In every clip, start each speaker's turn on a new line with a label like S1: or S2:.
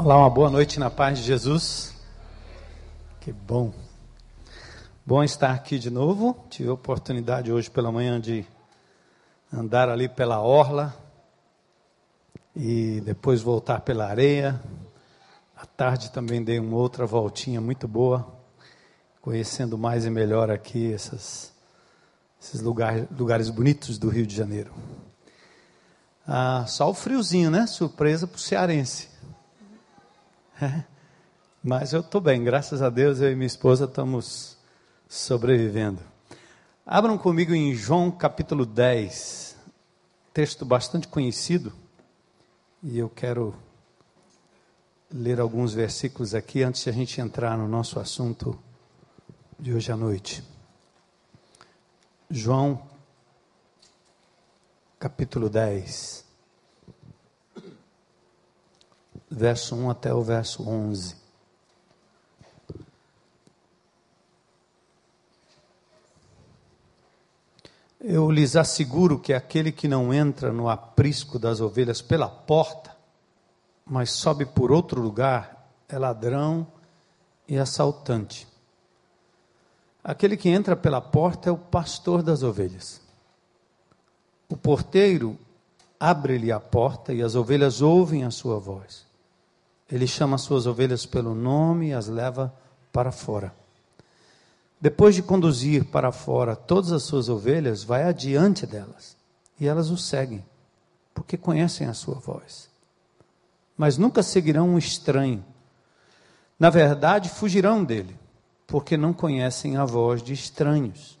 S1: Olá, uma boa noite na paz de Jesus. Que bom. Bom estar aqui de novo. Tive a oportunidade hoje pela manhã de andar ali pela orla e depois voltar pela areia. À tarde também dei uma outra voltinha muito boa, conhecendo mais e melhor aqui essas, esses lugares, lugares bonitos do Rio de Janeiro. Ah, só o friozinho, né? Surpresa para o cearense. É. Mas eu estou bem, graças a Deus, eu e minha esposa estamos sobrevivendo. Abram comigo em João capítulo 10, texto bastante conhecido, e eu quero ler alguns versículos aqui antes de a gente entrar no nosso assunto de hoje à noite. João capítulo 10. Verso 1 até o verso 11. Eu lhes asseguro que aquele que não entra no aprisco das ovelhas pela porta, mas sobe por outro lugar, é ladrão e assaltante. Aquele que entra pela porta é o pastor das ovelhas. O porteiro abre-lhe a porta e as ovelhas ouvem a sua voz. Ele chama as suas ovelhas pelo nome e as leva para fora. Depois de conduzir para fora todas as suas ovelhas, vai adiante delas e elas o seguem, porque conhecem a sua voz. Mas nunca seguirão um estranho. Na verdade, fugirão dele, porque não conhecem a voz de estranhos.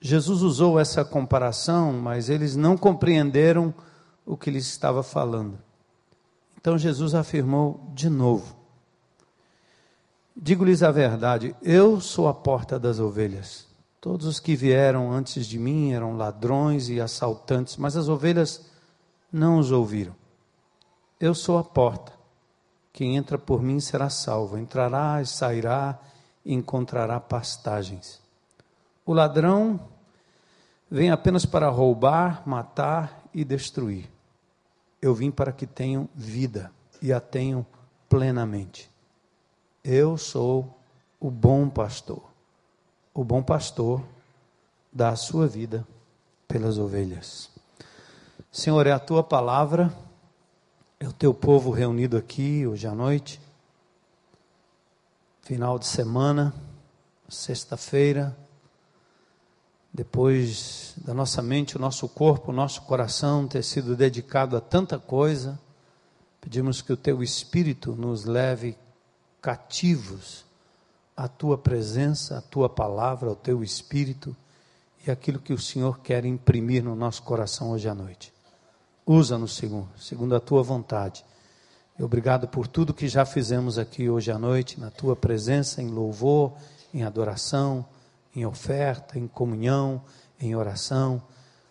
S1: Jesus usou essa comparação, mas eles não compreenderam o que lhes estava falando. Então Jesus afirmou de novo: Digo-lhes a verdade, eu sou a porta das ovelhas. Todos os que vieram antes de mim eram ladrões e assaltantes, mas as ovelhas não os ouviram. Eu sou a porta. Quem entra por mim será salvo. Entrará e sairá e encontrará pastagens. O ladrão vem apenas para roubar, matar e destruir. Eu vim para que tenham vida e a tenham plenamente. Eu sou o bom pastor. O bom pastor dá a sua vida pelas ovelhas. Senhor, é a tua palavra, é o teu povo reunido aqui hoje à noite, final de semana, sexta-feira depois da nossa mente, o nosso corpo, o nosso coração ter sido dedicado a tanta coisa, pedimos que o teu Espírito nos leve cativos à tua presença, à tua palavra, ao teu Espírito e aquilo que o Senhor quer imprimir no nosso coração hoje à noite. Usa-nos, Senhor, segundo a tua vontade. E obrigado por tudo que já fizemos aqui hoje à noite, na tua presença, em louvor, em adoração em oferta, em comunhão, em oração.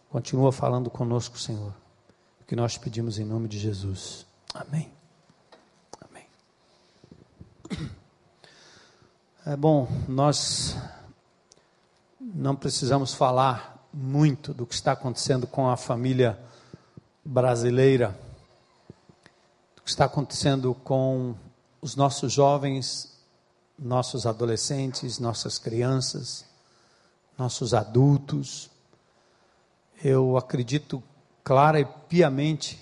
S1: Continua falando conosco, Senhor. O que nós pedimos em nome de Jesus. Amém. Amém. É bom, nós não precisamos falar muito do que está acontecendo com a família brasileira, do que está acontecendo com os nossos jovens, nossos adolescentes, nossas crianças nossos adultos. Eu acredito clara e piamente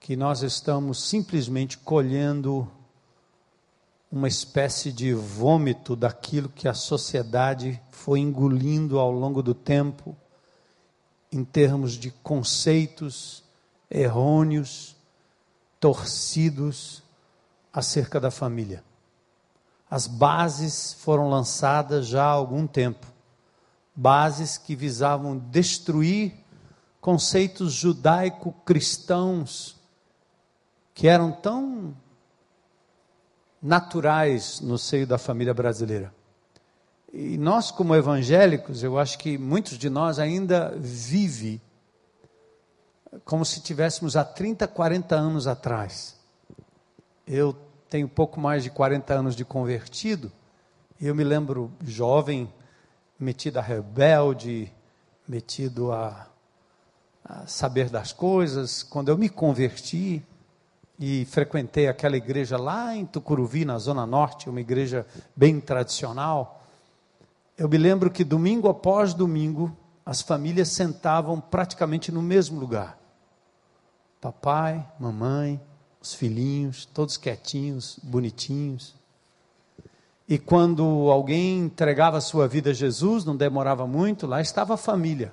S1: que nós estamos simplesmente colhendo uma espécie de vômito daquilo que a sociedade foi engolindo ao longo do tempo, em termos de conceitos errôneos, torcidos acerca da família. As bases foram lançadas já há algum tempo bases que visavam destruir conceitos judaico-cristãos que eram tão naturais no seio da família brasileira. E nós, como evangélicos, eu acho que muitos de nós ainda vive como se tivéssemos há 30, 40 anos atrás. Eu tenho pouco mais de 40 anos de convertido, eu me lembro jovem, metido a rebelde, metido a, a saber das coisas. Quando eu me converti, e frequentei aquela igreja lá em Tucuruvi, na Zona Norte, uma igreja bem tradicional. Eu me lembro que domingo após domingo, as famílias sentavam praticamente no mesmo lugar. Papai, mamãe, os filhinhos, todos quietinhos, bonitinhos. E quando alguém entregava a sua vida a Jesus, não demorava muito, lá estava a família.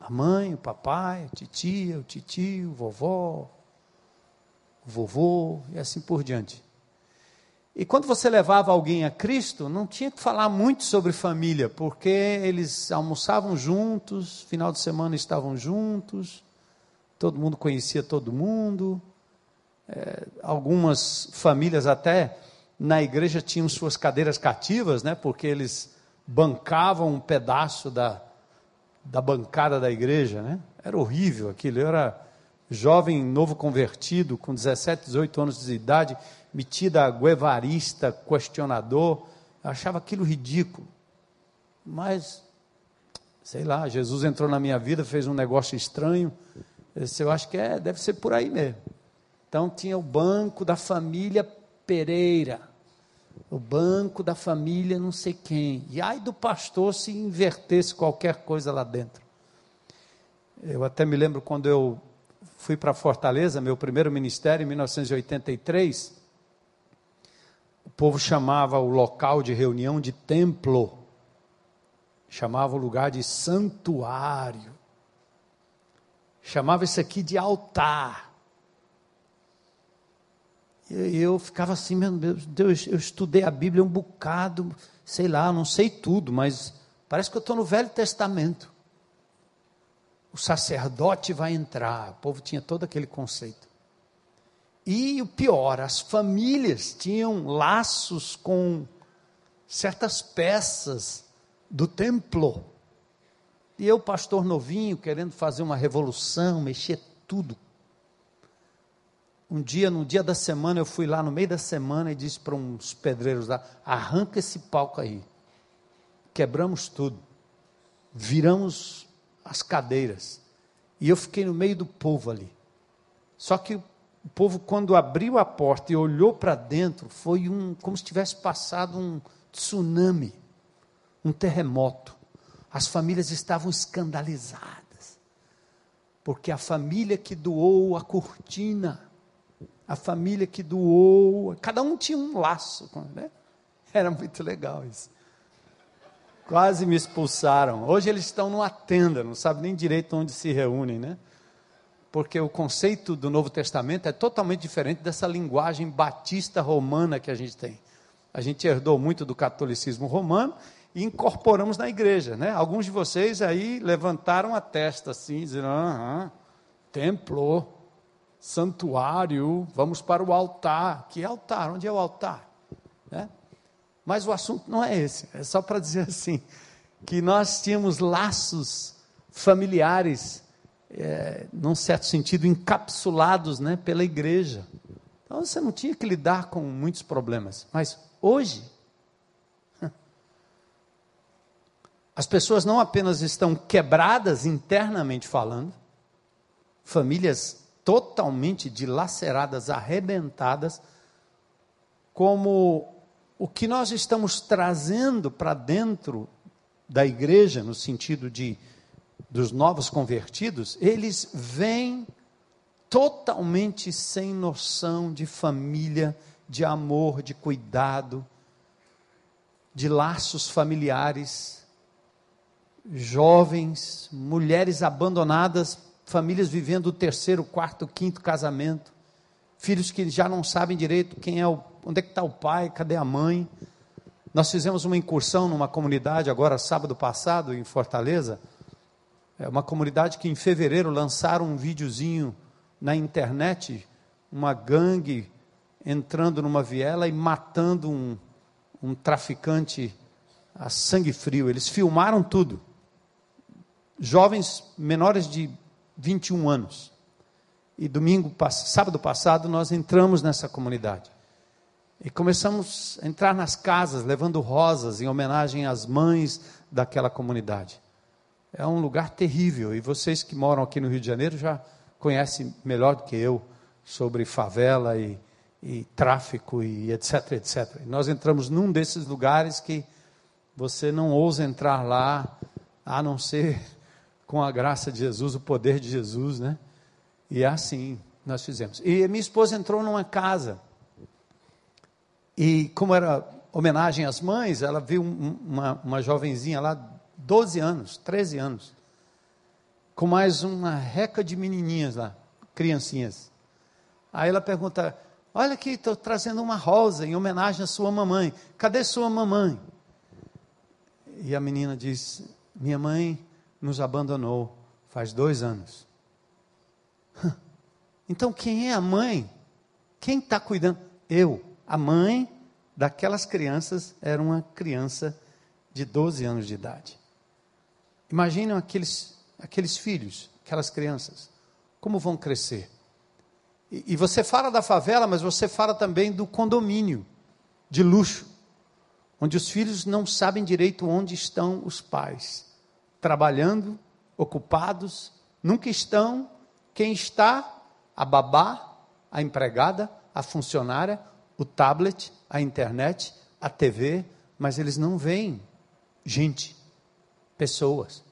S1: A mãe, o papai, a titia, o titio, o vovó, o vovô e assim por diante. E quando você levava alguém a Cristo, não tinha que falar muito sobre família, porque eles almoçavam juntos, final de semana estavam juntos, todo mundo conhecia todo mundo. É, algumas famílias até na igreja tinham suas cadeiras cativas, né, porque eles bancavam um pedaço da, da bancada da igreja. Né? Era horrível aquilo. Eu era jovem, novo convertido, com 17, 18 anos de idade, metida guevarista, questionador, eu achava aquilo ridículo. Mas, sei lá, Jesus entrou na minha vida, fez um negócio estranho. Eu acho que é, deve ser por aí mesmo. Então tinha o banco da família Pereira, o banco da família não sei quem. E ai do pastor se invertesse qualquer coisa lá dentro. Eu até me lembro quando eu fui para Fortaleza, meu primeiro ministério, em 1983. O povo chamava o local de reunião de templo, chamava o lugar de santuário, chamava isso aqui de altar. Eu ficava assim, meu Deus, eu estudei a Bíblia um bocado, sei lá, não sei tudo, mas parece que eu estou no Velho Testamento o sacerdote vai entrar. O povo tinha todo aquele conceito. E o pior, as famílias tinham laços com certas peças do templo. E eu, pastor novinho, querendo fazer uma revolução, mexer tudo. Um dia, no dia da semana, eu fui lá no meio da semana e disse para uns pedreiros lá: arranca esse palco aí. Quebramos tudo. Viramos as cadeiras. E eu fiquei no meio do povo ali. Só que o povo, quando abriu a porta e olhou para dentro, foi um, como se tivesse passado um tsunami, um terremoto. As famílias estavam escandalizadas, porque a família que doou a cortina, a família que doou, cada um tinha um laço, né? Era muito legal isso. Quase me expulsaram. Hoje eles estão numa tenda, não sabem nem direito onde se reúnem, né? Porque o conceito do Novo Testamento é totalmente diferente dessa linguagem batista romana que a gente tem. A gente herdou muito do catolicismo romano e incorporamos na igreja, né? Alguns de vocês aí levantaram a testa assim, dizendo: aham, templo, santuário, vamos para o altar. Que altar? Onde é o altar? Né? Mas o assunto não é esse, é só para dizer assim, que nós tínhamos laços familiares, é, num certo sentido, encapsulados né, pela igreja. Então você não tinha que lidar com muitos problemas. Mas hoje, as pessoas não apenas estão quebradas internamente falando, famílias totalmente dilaceradas, arrebentadas, como o que nós estamos trazendo para dentro da igreja, no sentido de dos novos convertidos, eles vêm totalmente sem noção de família, de amor, de cuidado, de laços familiares, jovens, mulheres abandonadas, famílias vivendo o terceiro, quarto, quinto casamento, filhos que já não sabem direito quem é o onde é que está o pai, cadê a mãe? Nós fizemos uma incursão numa comunidade agora sábado passado em Fortaleza, é uma comunidade que em fevereiro lançaram um videozinho na internet, uma gangue entrando numa viela e matando um, um traficante a sangue frio. Eles filmaram tudo. Jovens menores de 21 anos. E domingo, sábado passado, nós entramos nessa comunidade. E começamos a entrar nas casas levando rosas em homenagem às mães daquela comunidade. É um lugar terrível e vocês que moram aqui no Rio de Janeiro já conhecem melhor do que eu sobre favela e, e tráfico e etc, etc. E nós entramos num desses lugares que você não ousa entrar lá, a não ser com a graça de Jesus, o poder de Jesus, né? E é assim nós fizemos. E minha esposa entrou numa casa. E como era homenagem às mães, ela viu uma, uma jovenzinha lá, 12 anos, 13 anos, com mais uma reca de menininhas lá, criancinhas. Aí ela pergunta: Olha aqui, estou trazendo uma rosa em homenagem à sua mamãe. Cadê sua mamãe? E a menina diz: Minha mãe nos abandonou faz dois anos. Então quem é a mãe? Quem está cuidando? Eu. A mãe daquelas crianças era uma criança de 12 anos de idade. Imaginem aqueles, aqueles filhos, aquelas crianças, como vão crescer. E, e você fala da favela, mas você fala também do condomínio de luxo, onde os filhos não sabem direito onde estão os pais, trabalhando, ocupados, nunca estão. Quem está? A babá, a empregada, a funcionária, o tablet, a internet, a TV, mas eles não veem gente, pessoas.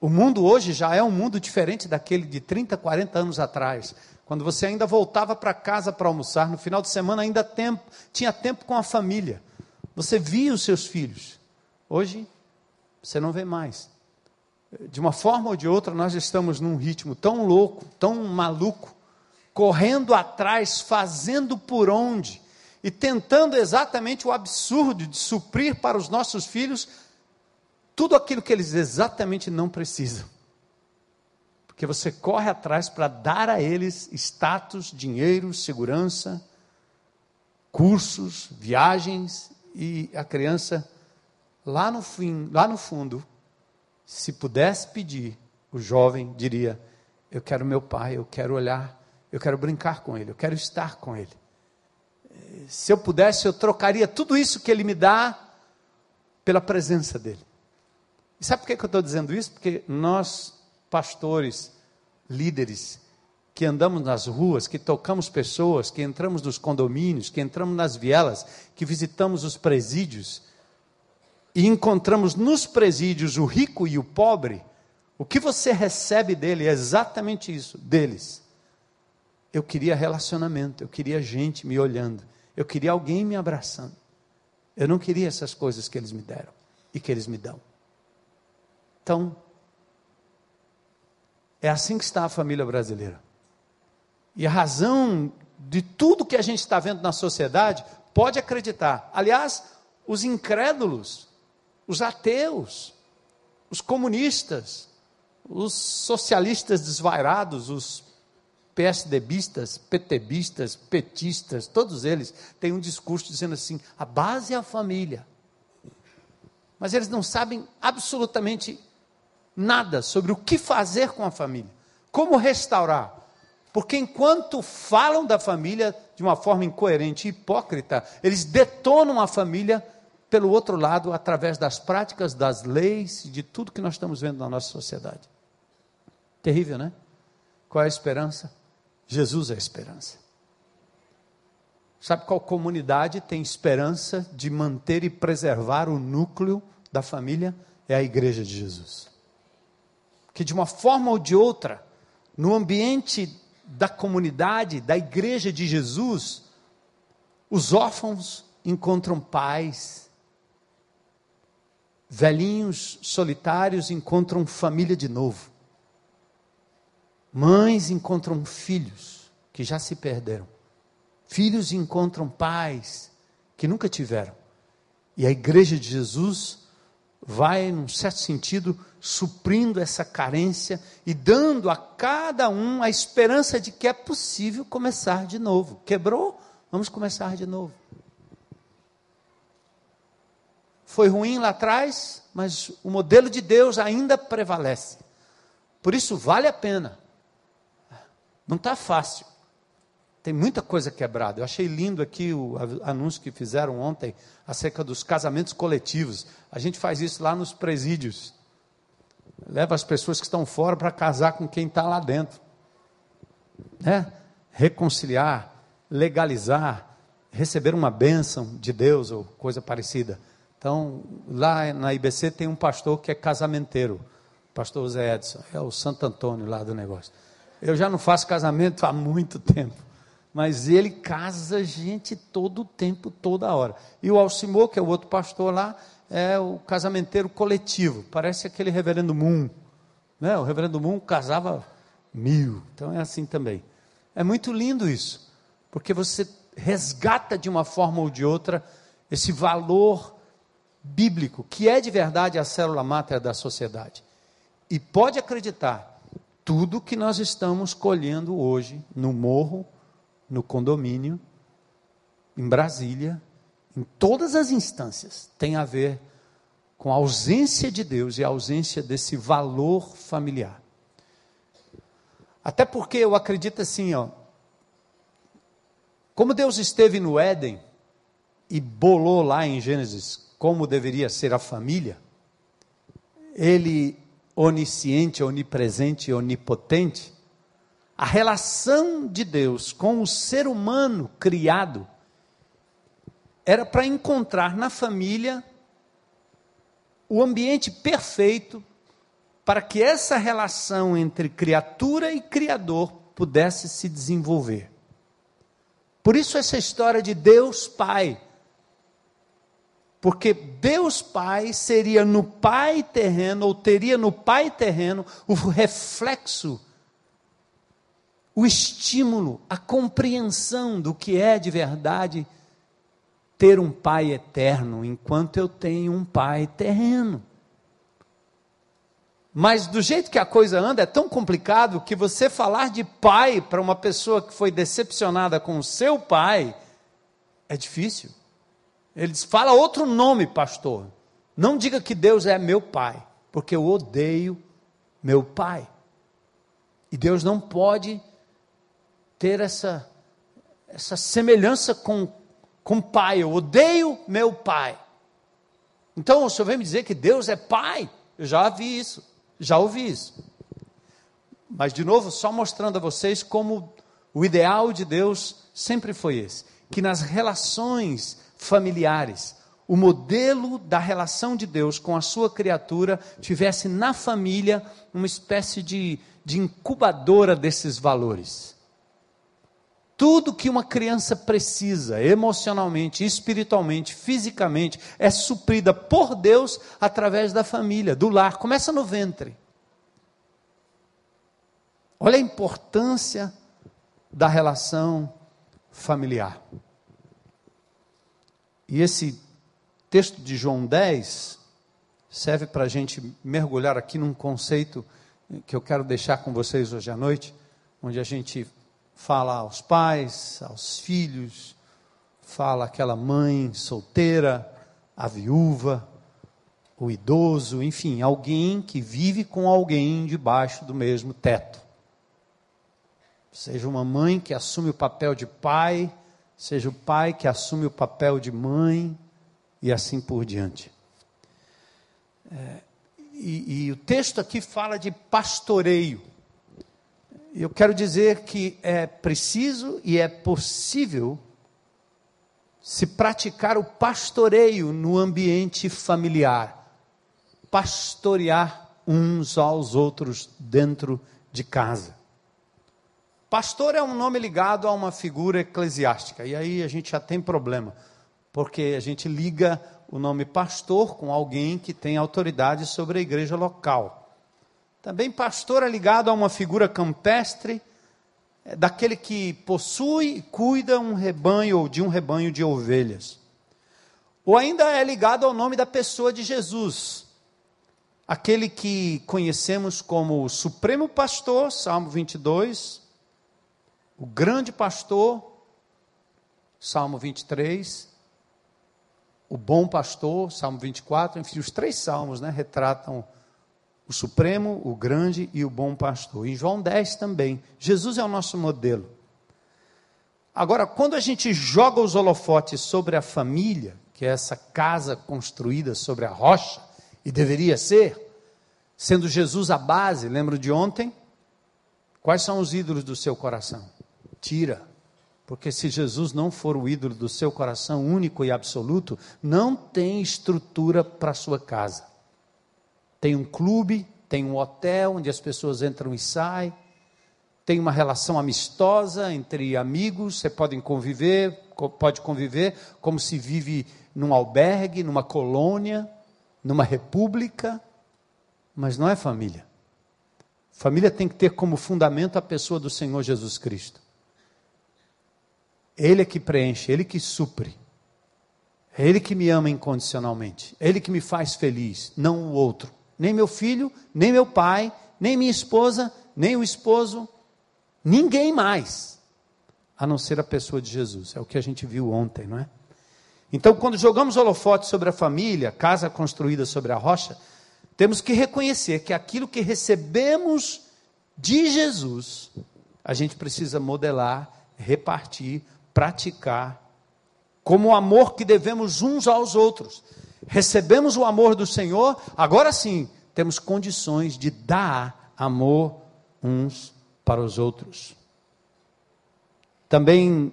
S1: O mundo hoje já é um mundo diferente daquele de 30, 40 anos atrás, quando você ainda voltava para casa para almoçar, no final de semana ainda tempo, tinha tempo com a família. Você via os seus filhos. Hoje, você não vê mais. De uma forma ou de outra, nós estamos num ritmo tão louco, tão maluco, correndo atrás, fazendo por onde, e tentando exatamente o absurdo de suprir para os nossos filhos tudo aquilo que eles exatamente não precisam. Porque você corre atrás para dar a eles status, dinheiro, segurança, cursos, viagens, e a criança, lá no fim, lá no fundo, se pudesse pedir, o jovem diria: Eu quero meu pai, eu quero olhar, eu quero brincar com ele, eu quero estar com ele se eu pudesse, eu trocaria tudo isso que Ele me dá pela presença dEle. E sabe por que eu estou dizendo isso? Porque nós, pastores, líderes, que andamos nas ruas, que tocamos pessoas, que entramos nos condomínios, que entramos nas vielas, que visitamos os presídios, e encontramos nos presídios o rico e o pobre, o que você recebe dele é exatamente isso, deles. Eu queria relacionamento, eu queria gente me olhando. Eu queria alguém me abraçando. Eu não queria essas coisas que eles me deram e que eles me dão. Então, é assim que está a família brasileira. E a razão de tudo que a gente está vendo na sociedade, pode acreditar. Aliás, os incrédulos, os ateus, os comunistas, os socialistas desvairados, os PSDBistas, PTBistas, petistas, todos eles têm um discurso dizendo assim: a base é a família. Mas eles não sabem absolutamente nada sobre o que fazer com a família, como restaurar. Porque enquanto falam da família de uma forma incoerente e hipócrita, eles detonam a família pelo outro lado através das práticas, das leis, de tudo que nós estamos vendo na nossa sociedade. Terrível, né? Qual é a esperança? Jesus é a esperança. Sabe qual comunidade tem esperança de manter e preservar o núcleo da família? É a igreja de Jesus. Que de uma forma ou de outra, no ambiente da comunidade, da igreja de Jesus, os órfãos encontram paz, velhinhos solitários encontram família de novo. Mães encontram filhos que já se perderam. Filhos encontram pais que nunca tiveram. E a igreja de Jesus vai, num certo sentido, suprindo essa carência e dando a cada um a esperança de que é possível começar de novo. Quebrou? Vamos começar de novo. Foi ruim lá atrás, mas o modelo de Deus ainda prevalece. Por isso, vale a pena não está fácil. Tem muita coisa quebrada. Eu achei lindo aqui o anúncio que fizeram ontem acerca dos casamentos coletivos. A gente faz isso lá nos presídios. Leva as pessoas que estão fora para casar com quem está lá dentro. Né? reconciliar, legalizar, receber uma bênção de Deus ou coisa parecida. Então, lá na IBC tem um pastor que é casamenteiro, pastor Zé Edson, é o Santo Antônio lá do negócio. Eu já não faço casamento há muito tempo, mas ele casa gente todo o tempo, toda hora. E o Alcimor, que é o outro pastor lá, é o casamenteiro coletivo, parece aquele reverendo Moon. Né? O reverendo Moon casava mil, então é assim também. É muito lindo isso, porque você resgata de uma forma ou de outra esse valor bíblico, que é de verdade a célula máter da sociedade. E pode acreditar, tudo que nós estamos colhendo hoje no morro, no condomínio, em Brasília, em todas as instâncias, tem a ver com a ausência de Deus e a ausência desse valor familiar. Até porque eu acredito assim, ó, como Deus esteve no Éden e bolou lá em Gênesis como deveria ser a família, ele onisciente, onipresente onipotente, a relação de Deus com o ser humano criado era para encontrar na família o ambiente perfeito para que essa relação entre criatura e criador pudesse se desenvolver. Por isso, essa história de Deus Pai. Porque Deus Pai seria no Pai terreno, ou teria no Pai terreno, o reflexo, o estímulo, a compreensão do que é de verdade ter um Pai eterno, enquanto eu tenho um Pai terreno. Mas do jeito que a coisa anda, é tão complicado que você falar de pai para uma pessoa que foi decepcionada com o seu pai é difícil. Ele diz: fala outro nome, pastor. Não diga que Deus é meu pai, porque eu odeio meu pai. E Deus não pode ter essa, essa semelhança com, com pai. Eu odeio meu pai. Então o senhor vem me dizer que Deus é pai? Eu já vi isso. Já ouvi isso. Mas, de novo, só mostrando a vocês como o ideal de Deus sempre foi esse: que nas relações familiares, o modelo da relação de Deus com a sua criatura tivesse na família uma espécie de, de incubadora desses valores. Tudo que uma criança precisa, emocionalmente, espiritualmente, fisicamente, é suprida por Deus através da família, do lar. Começa no ventre. Olha a importância da relação familiar. E esse texto de João 10 serve para a gente mergulhar aqui num conceito que eu quero deixar com vocês hoje à noite, onde a gente fala aos pais, aos filhos, fala aquela mãe solteira, a viúva, o idoso, enfim, alguém que vive com alguém debaixo do mesmo teto. Seja uma mãe que assume o papel de pai, seja o pai que assume o papel de mãe, e assim por diante. É, e, e o texto aqui fala de pastoreio eu quero dizer que é preciso e é possível se praticar o pastoreio no ambiente familiar, pastorear uns aos outros dentro de casa. Pastor é um nome ligado a uma figura eclesiástica, e aí a gente já tem problema, porque a gente liga o nome pastor com alguém que tem autoridade sobre a igreja local. Também pastor é ligado a uma figura campestre, é daquele que possui e cuida um rebanho ou de um rebanho de ovelhas. Ou ainda é ligado ao nome da pessoa de Jesus, aquele que conhecemos como o Supremo Pastor, Salmo 22, o Grande Pastor, Salmo 23, o Bom Pastor, Salmo 24, enfim, os três salmos né, retratam o Supremo, o Grande e o Bom Pastor. Em João 10 também. Jesus é o nosso modelo. Agora, quando a gente joga os holofotes sobre a família, que é essa casa construída sobre a rocha, e deveria ser, sendo Jesus a base, lembro de ontem? Quais são os ídolos do seu coração? Tira. Porque se Jesus não for o ídolo do seu coração único e absoluto, não tem estrutura para sua casa. Tem um clube, tem um hotel onde as pessoas entram e saem, tem uma relação amistosa entre amigos, você pode conviver, pode conviver como se vive num albergue, numa colônia, numa república, mas não é família. Família tem que ter como fundamento a pessoa do Senhor Jesus Cristo. Ele é que preenche, Ele que supre. É Ele que me ama incondicionalmente. É Ele que me faz feliz, não o outro. Nem meu filho, nem meu pai, nem minha esposa, nem o esposo, ninguém mais, a não ser a pessoa de Jesus. É o que a gente viu ontem, não é? Então, quando jogamos holofote sobre a família, casa construída sobre a rocha, temos que reconhecer que aquilo que recebemos de Jesus, a gente precisa modelar, repartir praticar como o amor que devemos uns aos outros. Recebemos o amor do Senhor, agora sim, temos condições de dar amor uns para os outros. Também,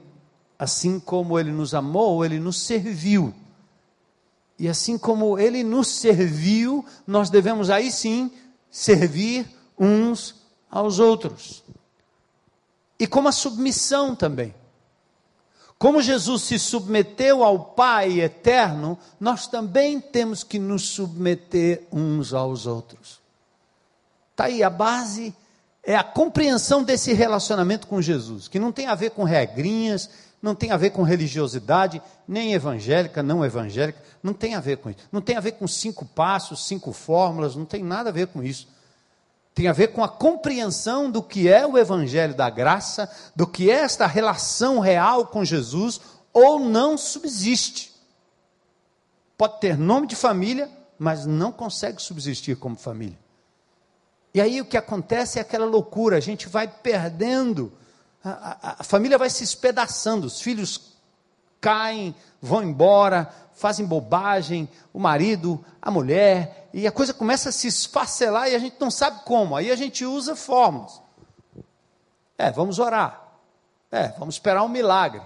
S1: assim como Ele nos amou, Ele nos serviu. E assim como Ele nos serviu, nós devemos aí sim servir uns aos outros. E como a submissão também. Como Jesus se submeteu ao Pai eterno, nós também temos que nos submeter uns aos outros. Está aí, a base é a compreensão desse relacionamento com Jesus, que não tem a ver com regrinhas, não tem a ver com religiosidade, nem evangélica, não evangélica, não tem a ver com isso. Não tem a ver com cinco passos, cinco fórmulas, não tem nada a ver com isso tem a ver com a compreensão do que é o Evangelho da graça, do que é esta relação real com Jesus, ou não subsiste. Pode ter nome de família, mas não consegue subsistir como família. E aí o que acontece é aquela loucura, a gente vai perdendo, a, a, a família vai se espedaçando, os filhos caem, vão embora, fazem bobagem, o marido, a mulher, e a coisa começa a se esfacelar e a gente não sabe como. Aí a gente usa fórmulas. É, vamos orar. É, vamos esperar um milagre.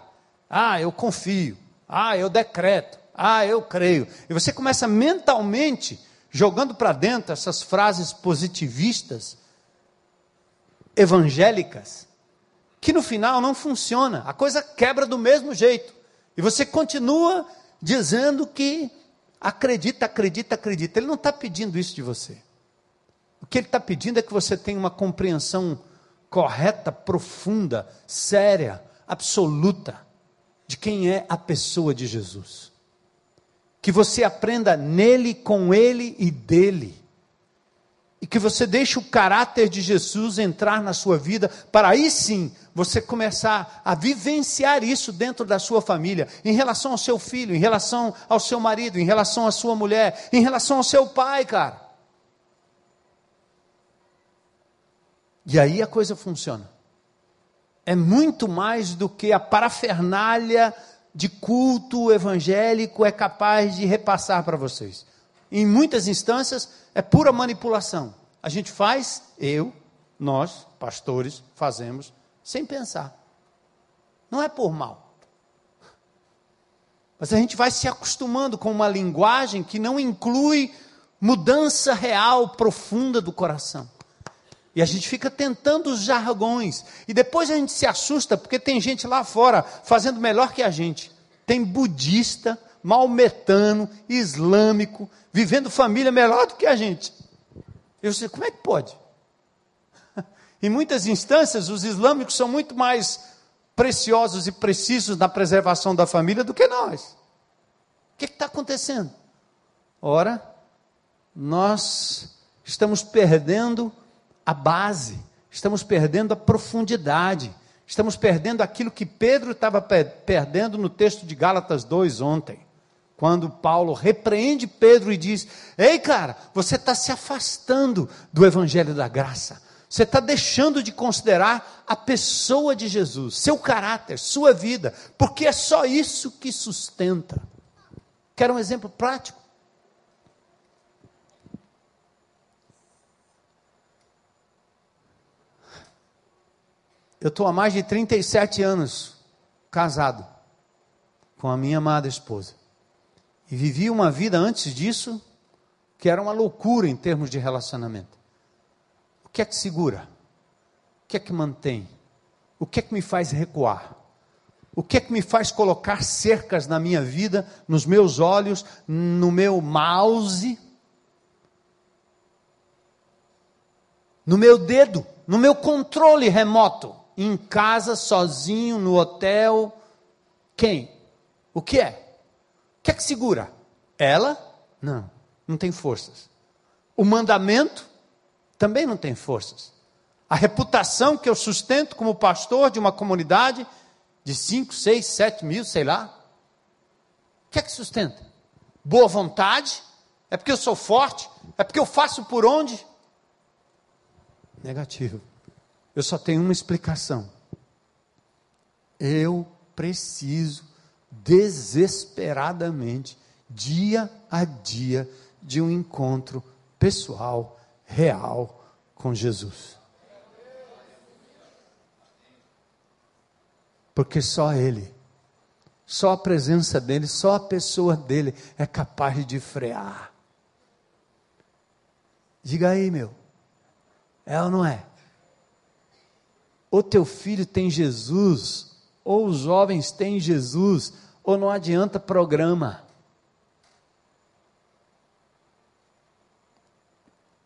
S1: Ah, eu confio. Ah, eu decreto. Ah, eu creio. E você começa mentalmente jogando para dentro essas frases positivistas, evangélicas, que no final não funciona. A coisa quebra do mesmo jeito. E você continua dizendo que acredita, acredita, acredita. Ele não está pedindo isso de você. O que ele está pedindo é que você tenha uma compreensão correta, profunda, séria, absoluta de quem é a pessoa de Jesus. Que você aprenda nele, com ele e dele e que você deixe o caráter de Jesus entrar na sua vida, para aí sim você começar a vivenciar isso dentro da sua família, em relação ao seu filho, em relação ao seu marido, em relação à sua mulher, em relação ao seu pai, cara. E aí a coisa funciona. É muito mais do que a parafernália de culto evangélico é capaz de repassar para vocês. Em muitas instâncias, é pura manipulação. A gente faz, eu, nós, pastores, fazemos sem pensar. Não é por mal. Mas a gente vai se acostumando com uma linguagem que não inclui mudança real, profunda do coração. E a gente fica tentando os jargões. E depois a gente se assusta porque tem gente lá fora fazendo melhor que a gente. Tem budista, maometano, islâmico, vivendo família melhor do que a gente. Eu sei, como é que pode? Em muitas instâncias, os islâmicos são muito mais preciosos e precisos na preservação da família do que nós. O que está acontecendo? Ora, nós estamos perdendo a base, estamos perdendo a profundidade, estamos perdendo aquilo que Pedro estava perdendo no texto de Gálatas 2 ontem quando Paulo repreende Pedro e diz: Ei, cara, você está se afastando do evangelho da graça. Você está deixando de considerar a pessoa de Jesus, seu caráter, sua vida, porque é só isso que sustenta. Quer um exemplo prático? Eu estou há mais de 37 anos casado com a minha amada esposa. E vivi uma vida antes disso que era uma loucura em termos de relacionamento. O que é que segura? O que é que mantém? O que é que me faz recuar? O que é que me faz colocar cercas na minha vida, nos meus olhos, no meu mouse, no meu dedo, no meu controle remoto, em casa, sozinho, no hotel? Quem? O que é? O que é que segura? Ela? Não, não tem forças. O mandamento também não tem forças. A reputação que eu sustento como pastor de uma comunidade de 5, 6, 7 mil, sei lá. O que é que sustenta? Boa vontade? É porque eu sou forte? É porque eu faço por onde? Negativo. Eu só tenho uma explicação. Eu preciso desesperadamente, dia a dia, de um encontro pessoal, real com Jesus. Porque só Ele, só a presença dEle, só a pessoa dEle é capaz de frear. Diga aí, meu, é ou não é? Ou teu filho tem Jesus, ou os jovens têm Jesus, ou não adianta programa.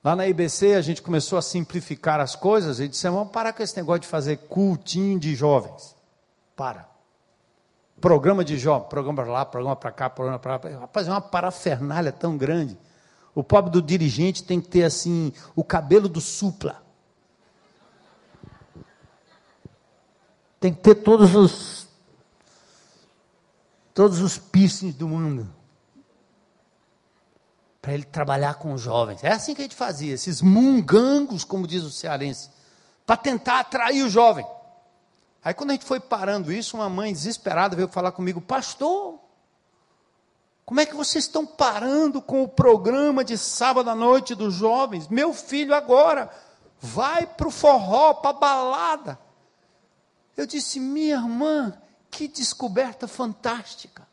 S1: Lá na IBC a gente começou a simplificar as coisas e disse: vamos parar com esse negócio de fazer cultinho de jovens. Para. Programa de jovem, programa para lá, programa para cá, programa para lá. Rapaz, é uma parafernália tão grande. O pobre do dirigente tem que ter assim o cabelo do supla. Tem que ter todos os todos os piercings do mundo. Para ele trabalhar com os jovens. É assim que a gente fazia, esses mungangos, como diz o cearense, para tentar atrair o jovem. Aí quando a gente foi parando isso, uma mãe desesperada veio falar comigo, pastor, como é que vocês estão parando com o programa de sábado à noite dos jovens? Meu filho agora vai para o forró, para a balada. Eu disse, minha irmã, que descoberta fantástica.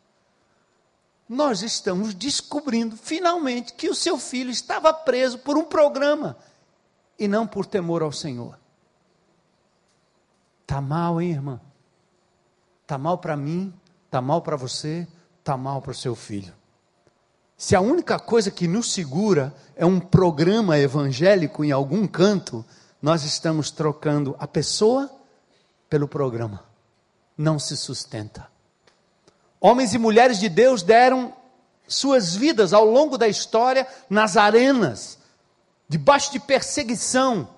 S1: Nós estamos descobrindo finalmente que o seu filho estava preso por um programa e não por temor ao Senhor. Tá mal, hein, irmã? Tá mal para mim, tá mal para você, tá mal para o seu filho. Se a única coisa que nos segura é um programa evangélico em algum canto, nós estamos trocando a pessoa pelo programa. Não se sustenta. Homens e mulheres de Deus deram suas vidas ao longo da história nas arenas, debaixo de perseguição,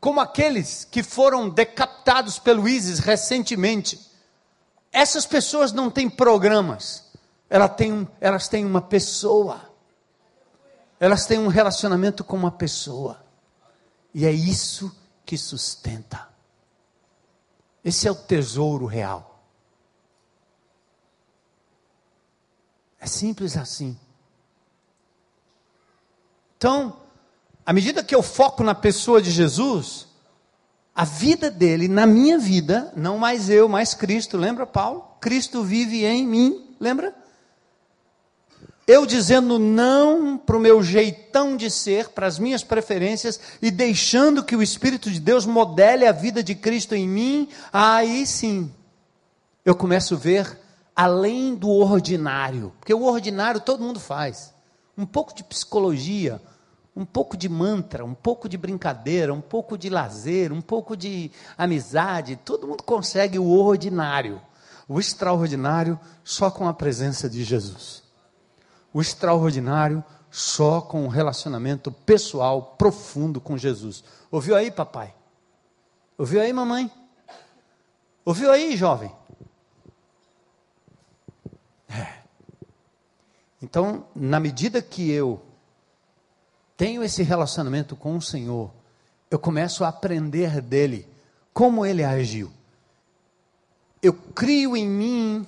S1: como aqueles que foram decapitados pelo ISIS recentemente. Essas pessoas não têm programas, elas têm, elas têm uma pessoa, elas têm um relacionamento com uma pessoa, e é isso que sustenta. Esse é o tesouro real. É simples assim. Então, à medida que eu foco na pessoa de Jesus, a vida dele, na minha vida, não mais eu, mais Cristo, lembra Paulo? Cristo vive em mim, lembra? Eu dizendo não para o meu jeitão de ser, para as minhas preferências, e deixando que o Espírito de Deus modele a vida de Cristo em mim, aí sim, eu começo a ver além do ordinário, porque o ordinário todo mundo faz. Um pouco de psicologia, um pouco de mantra, um pouco de brincadeira, um pouco de lazer, um pouco de amizade, todo mundo consegue o ordinário. O extraordinário só com a presença de Jesus. O extraordinário só com um relacionamento pessoal profundo com Jesus. Ouviu aí, papai? Ouviu aí, mamãe? Ouviu aí, jovem? É. Então, na medida que eu tenho esse relacionamento com o Senhor, eu começo a aprender dele, como ele agiu. Eu crio em mim,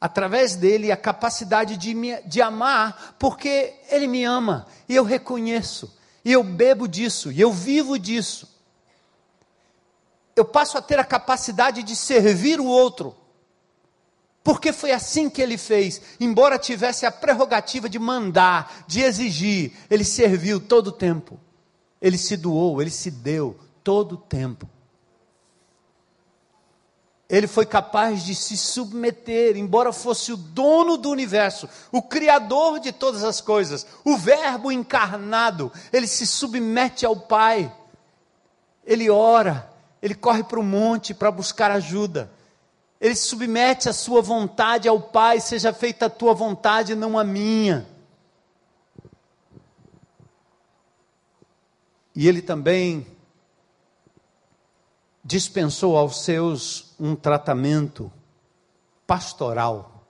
S1: através dele, a capacidade de, me, de amar, porque ele me ama, e eu reconheço, e eu bebo disso, e eu vivo disso. eu passo a ter a capacidade de servir o outro. Porque foi assim que ele fez. Embora tivesse a prerrogativa de mandar, de exigir, ele serviu todo o tempo. Ele se doou, ele se deu todo o tempo. Ele foi capaz de se submeter, embora fosse o dono do universo, o criador de todas as coisas, o Verbo encarnado, ele se submete ao Pai. Ele ora, ele corre para o monte para buscar ajuda. Ele submete a sua vontade ao Pai, seja feita a tua vontade, não a minha. E ele também dispensou aos seus um tratamento pastoral.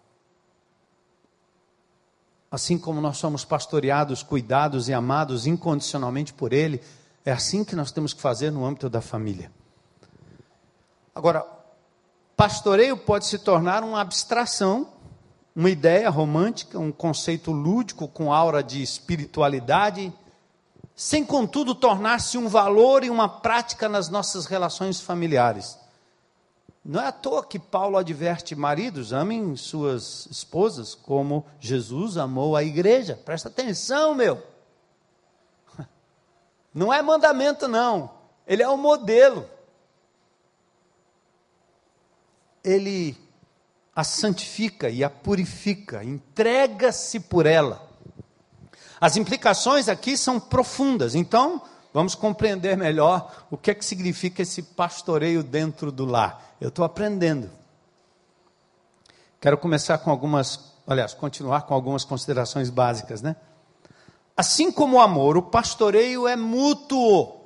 S1: Assim como nós somos pastoreados, cuidados e amados incondicionalmente por Ele, é assim que nós temos que fazer no âmbito da família. Agora, pastoreio pode se tornar uma abstração, uma ideia romântica, um conceito lúdico com aura de espiritualidade, sem contudo tornar-se um valor e uma prática nas nossas relações familiares. Não é à toa que Paulo adverte maridos, amem suas esposas como Jesus amou a igreja. Presta atenção, meu. Não é mandamento, não. Ele é um modelo ele a santifica e a purifica, entrega-se por ela. As implicações aqui são profundas, então vamos compreender melhor o que é que significa esse pastoreio dentro do lar. Eu estou aprendendo. Quero começar com algumas, aliás, continuar com algumas considerações básicas, né? Assim como o amor, o pastoreio é mútuo.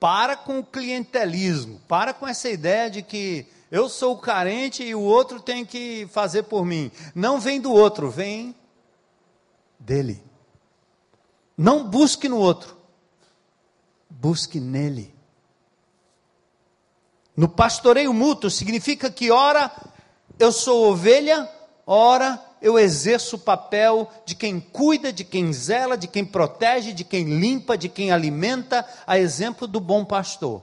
S1: Para com o clientelismo, para com essa ideia de que eu sou carente e o outro tem que fazer por mim. Não vem do outro, vem dele. Não busque no outro, busque nele. No pastoreio mútuo significa que, ora, eu sou ovelha, ora, eu exerço o papel de quem cuida, de quem zela, de quem protege, de quem limpa, de quem alimenta, a exemplo do bom pastor.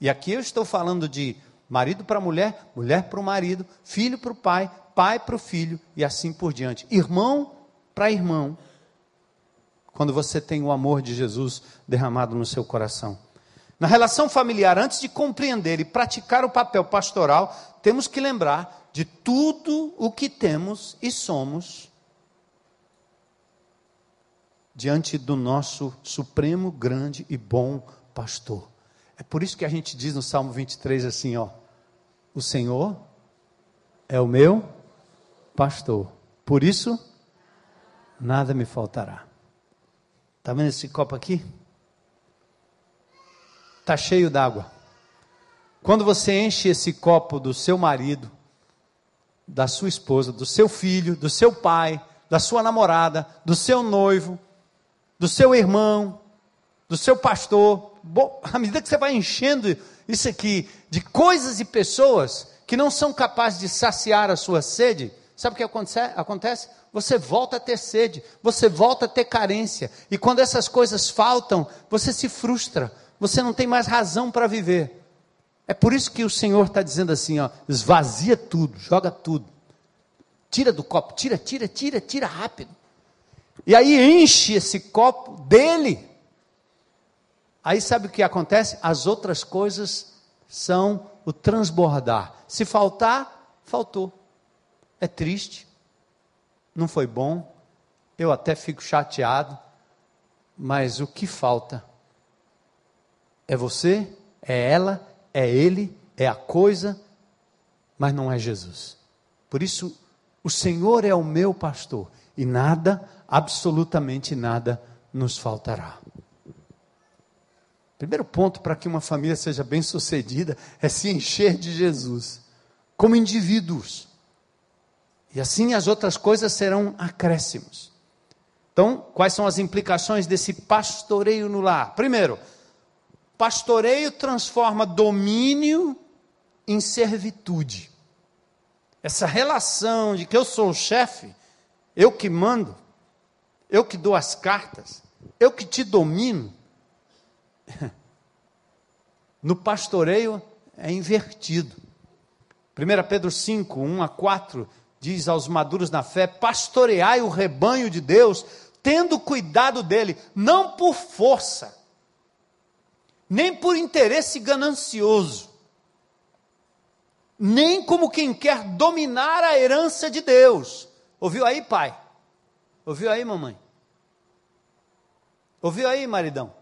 S1: E aqui eu estou falando de marido para mulher, mulher para o marido, filho para o pai, pai para o filho e assim por diante. Irmão para irmão, quando você tem o amor de Jesus derramado no seu coração. Na relação familiar, antes de compreender e praticar o papel pastoral, temos que lembrar de tudo o que temos e somos diante do nosso supremo, grande e bom pastor. É por isso que a gente diz no Salmo 23 assim, ó: o Senhor é o meu pastor. Por isso, nada me faltará. Está vendo esse copo aqui? Está cheio d'água. Quando você enche esse copo do seu marido, da sua esposa, do seu filho, do seu pai, da sua namorada, do seu noivo, do seu irmão, do seu pastor, bom, à medida que você vai enchendo isso aqui de coisas e pessoas que não são capazes de saciar a sua sede, sabe o que acontece? Você volta a ter sede, você volta a ter carência, e quando essas coisas faltam, você se frustra, você não tem mais razão para viver. É por isso que o Senhor está dizendo assim: ó, esvazia tudo, joga tudo, tira do copo, tira, tira, tira, tira rápido. E aí enche esse copo dele. Aí sabe o que acontece? As outras coisas são o transbordar. Se faltar, faltou. É triste, não foi bom, eu até fico chateado, mas o que falta? É você, é ela, é ele, é a coisa, mas não é Jesus. Por isso, o Senhor é o meu pastor e nada, absolutamente nada, nos faltará. Primeiro ponto para que uma família seja bem sucedida é se encher de Jesus, como indivíduos. E assim as outras coisas serão acréscimos. Então, quais são as implicações desse pastoreio no lar? Primeiro, pastoreio transforma domínio em servitude. Essa relação de que eu sou o chefe, eu que mando, eu que dou as cartas, eu que te domino, No pastoreio é invertido. 1 Pedro 5, 1 a 4 diz aos maduros na fé: pastoreai o rebanho de Deus, tendo cuidado dele, não por força, nem por interesse ganancioso, nem como quem quer dominar a herança de Deus. Ouviu aí, pai? Ouviu aí, mamãe? Ouviu aí, maridão?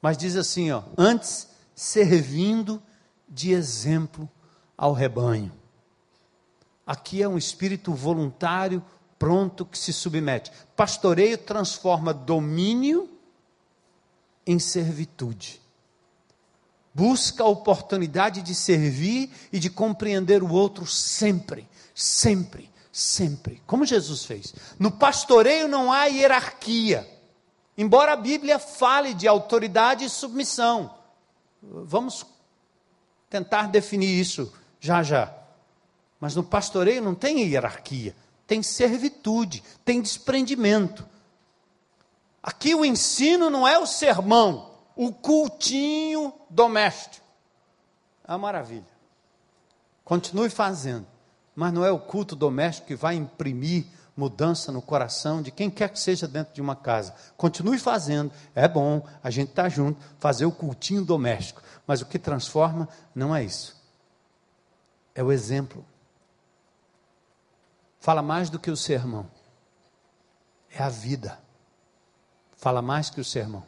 S1: Mas diz assim, ó, antes servindo de exemplo ao rebanho. Aqui é um espírito voluntário, pronto, que se submete. Pastoreio transforma domínio em servitude. Busca a oportunidade de servir e de compreender o outro sempre, sempre, sempre. Como Jesus fez. No pastoreio não há hierarquia. Embora a Bíblia fale de autoridade e submissão. Vamos tentar definir isso já já. Mas no pastoreio não tem hierarquia, tem servitude, tem desprendimento. Aqui o ensino não é o sermão, o cultinho doméstico. É uma maravilha. Continue fazendo, mas não é o culto doméstico que vai imprimir mudança no coração de quem quer que seja dentro de uma casa. Continue fazendo, é bom, a gente está junto, fazer o cultinho doméstico. Mas o que transforma não é isso. É o exemplo. Fala mais do que o sermão. É a vida. Fala mais que o sermão.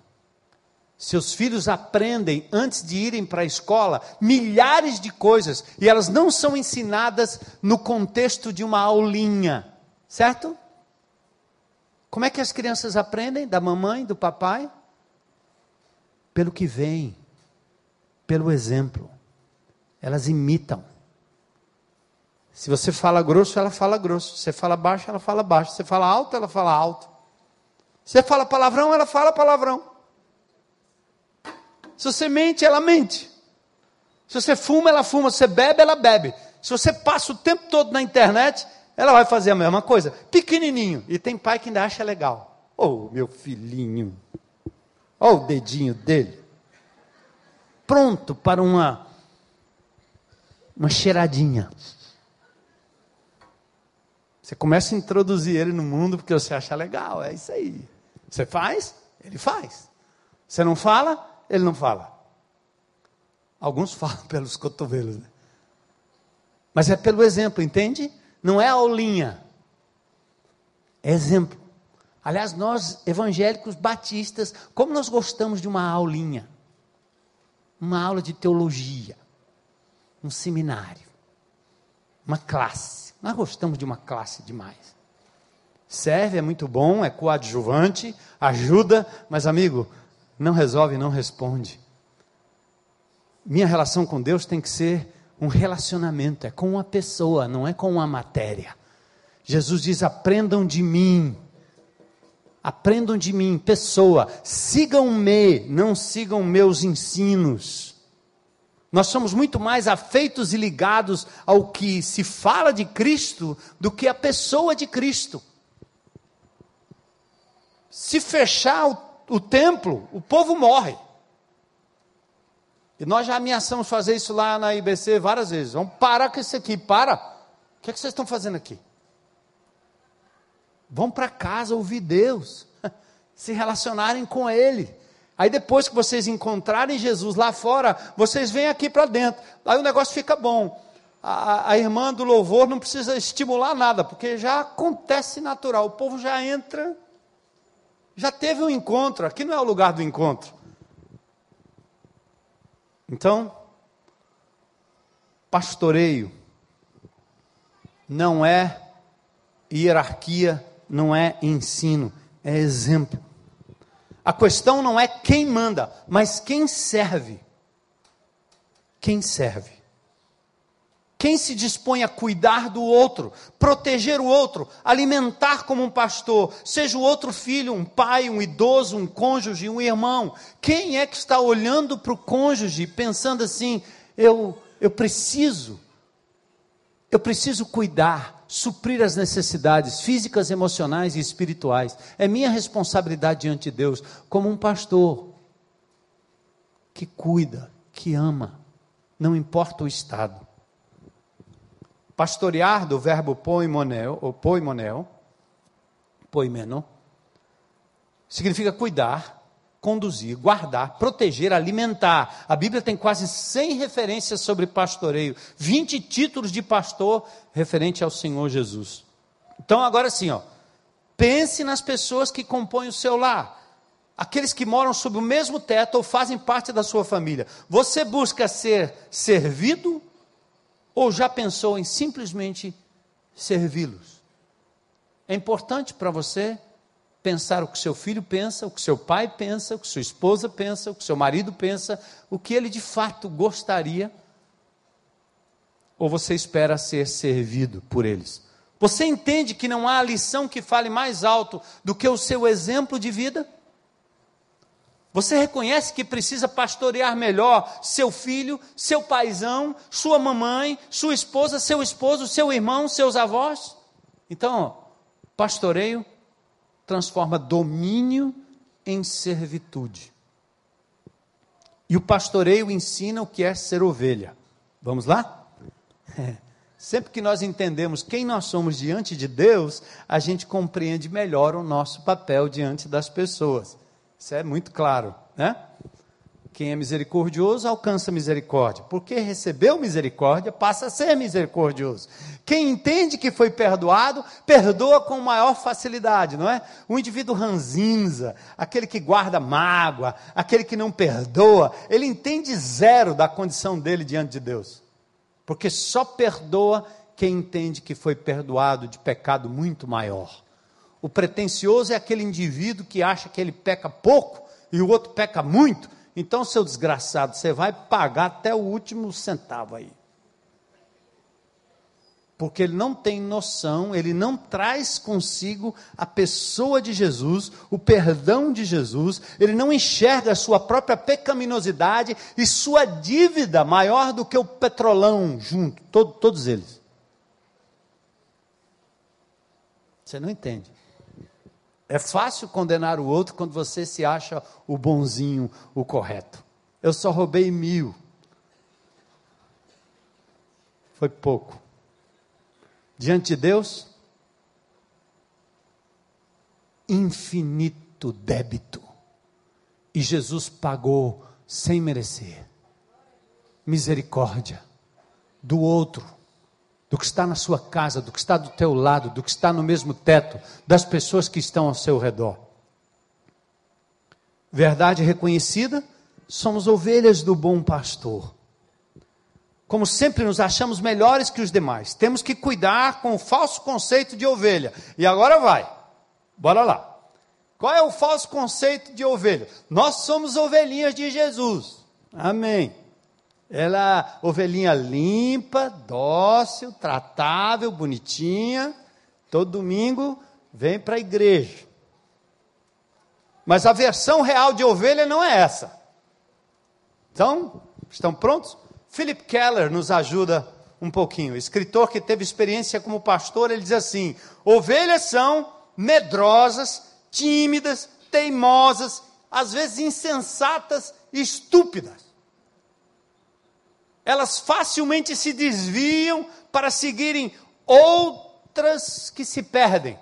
S1: Seus filhos aprendem, antes de irem para a escola, milhares de coisas, e elas não são ensinadas no contexto de uma aulinha. Certo? Como é que as crianças aprendem? Da mamãe, do papai? Pelo que vem, pelo exemplo. Elas imitam. Se você fala grosso, ela fala grosso. Se você fala baixo, ela fala baixo. Se você fala alto, ela fala alto. Se você fala palavrão, ela fala palavrão. Se você mente, ela mente. Se você fuma, ela fuma. Se você bebe, ela bebe. Se você passa o tempo todo na internet, ela vai fazer a mesma coisa, pequenininho. E tem pai que ainda acha legal. Oh, meu filhinho. Olha o dedinho dele. Pronto para uma uma cheiradinha. Você começa a introduzir ele no mundo porque você acha legal, é isso aí. Você faz, ele faz. Você não fala, ele não fala. Alguns falam pelos cotovelos, né? Mas é pelo exemplo, entende? não é aulinha, é exemplo. Aliás, nós evangélicos batistas, como nós gostamos de uma aulinha, uma aula de teologia, um seminário, uma classe. Nós gostamos de uma classe demais. Serve, é muito bom, é coadjuvante, ajuda, mas amigo, não resolve, não responde. Minha relação com Deus tem que ser um relacionamento, é com uma pessoa, não é com uma matéria. Jesus diz: aprendam de mim. Aprendam de mim, pessoa, sigam-me, não sigam meus ensinos. Nós somos muito mais afeitos e ligados ao que se fala de Cristo do que a pessoa de Cristo. Se fechar o, o templo, o povo morre. E nós já ameaçamos fazer isso lá na IBC várias vezes. Vamos parar com isso aqui, para. O que, é que vocês estão fazendo aqui? Vão para casa ouvir Deus, se relacionarem com Ele. Aí depois que vocês encontrarem Jesus lá fora, vocês vêm aqui para dentro. Aí o negócio fica bom. A, a, irmã do louvor não precisa estimular nada, porque já acontece natural. O povo já entra, já teve um encontro. Aqui não é o lugar do encontro. Então, pastoreio não é hierarquia, não é ensino, é exemplo. A questão não é quem manda, mas quem serve. Quem serve. Quem se dispõe a cuidar do outro, proteger o outro, alimentar como um pastor, seja o outro filho, um pai, um idoso, um cônjuge, um irmão. Quem é que está olhando para o cônjuge pensando assim: eu, eu preciso, eu preciso cuidar, suprir as necessidades físicas, emocionais e espirituais. É minha responsabilidade diante de Deus, como um pastor. que cuida, que ama, não importa o estado. Pastorear do verbo poimonel, ou poimonel, poimeno, significa cuidar, conduzir, guardar, proteger, alimentar. A Bíblia tem quase 100 referências sobre pastoreio, 20 títulos de pastor referente ao Senhor Jesus. Então agora sim, ó, pense nas pessoas que compõem o seu lar. Aqueles que moram sob o mesmo teto ou fazem parte da sua família. Você busca ser servido ou já pensou em simplesmente servi-los? É importante para você pensar o que seu filho pensa, o que seu pai pensa, o que sua esposa pensa, o que seu marido pensa, o que ele de fato gostaria, ou você espera ser servido por eles? Você entende que não há lição que fale mais alto do que o seu exemplo de vida? Você reconhece que precisa pastorear melhor seu filho, seu paizão, sua mamãe, sua esposa, seu esposo, seu irmão, seus avós? Então, pastoreio transforma domínio em servitude. E o pastoreio ensina o que é ser ovelha. Vamos lá? É. Sempre que nós entendemos quem nós somos diante de Deus, a gente compreende melhor o nosso papel diante das pessoas. Isso é muito claro, né? Quem é misericordioso alcança misericórdia. Porque recebeu misericórdia, passa a ser misericordioso. Quem entende que foi perdoado, perdoa com maior facilidade, não é? O indivíduo ranzinza, aquele que guarda mágoa, aquele que não perdoa, ele entende zero da condição dele diante de Deus. Porque só perdoa quem entende que foi perdoado de pecado muito maior. O pretensioso é aquele indivíduo que acha que ele peca pouco e o outro peca muito então, seu desgraçado, você vai pagar até o último centavo aí. Porque ele não tem noção, ele não traz consigo a pessoa de Jesus, o perdão de Jesus, ele não enxerga a sua própria pecaminosidade e sua dívida maior do que o petrolão junto, todo, todos eles. Você não entende. É fácil condenar o outro quando você se acha o bonzinho, o correto. Eu só roubei mil. Foi pouco. Diante de Deus, infinito débito. E Jesus pagou sem merecer. Misericórdia do outro do que está na sua casa, do que está do teu lado, do que está no mesmo teto, das pessoas que estão ao seu redor. Verdade reconhecida, somos ovelhas do bom pastor. Como sempre nos achamos melhores que os demais, temos que cuidar com o falso conceito de ovelha. E agora vai, bora lá. Qual é o falso conceito de ovelha? Nós somos ovelhinhas de Jesus. Amém. Ela, ovelhinha limpa, dócil, tratável, bonitinha. Todo domingo vem para a igreja. Mas a versão real de ovelha não é essa. Então, estão prontos? Philip Keller nos ajuda um pouquinho. Escritor que teve experiência como pastor, ele diz assim: ovelhas são medrosas, tímidas, teimosas, às vezes insensatas e estúpidas elas facilmente se desviam para seguirem outras que se perdem.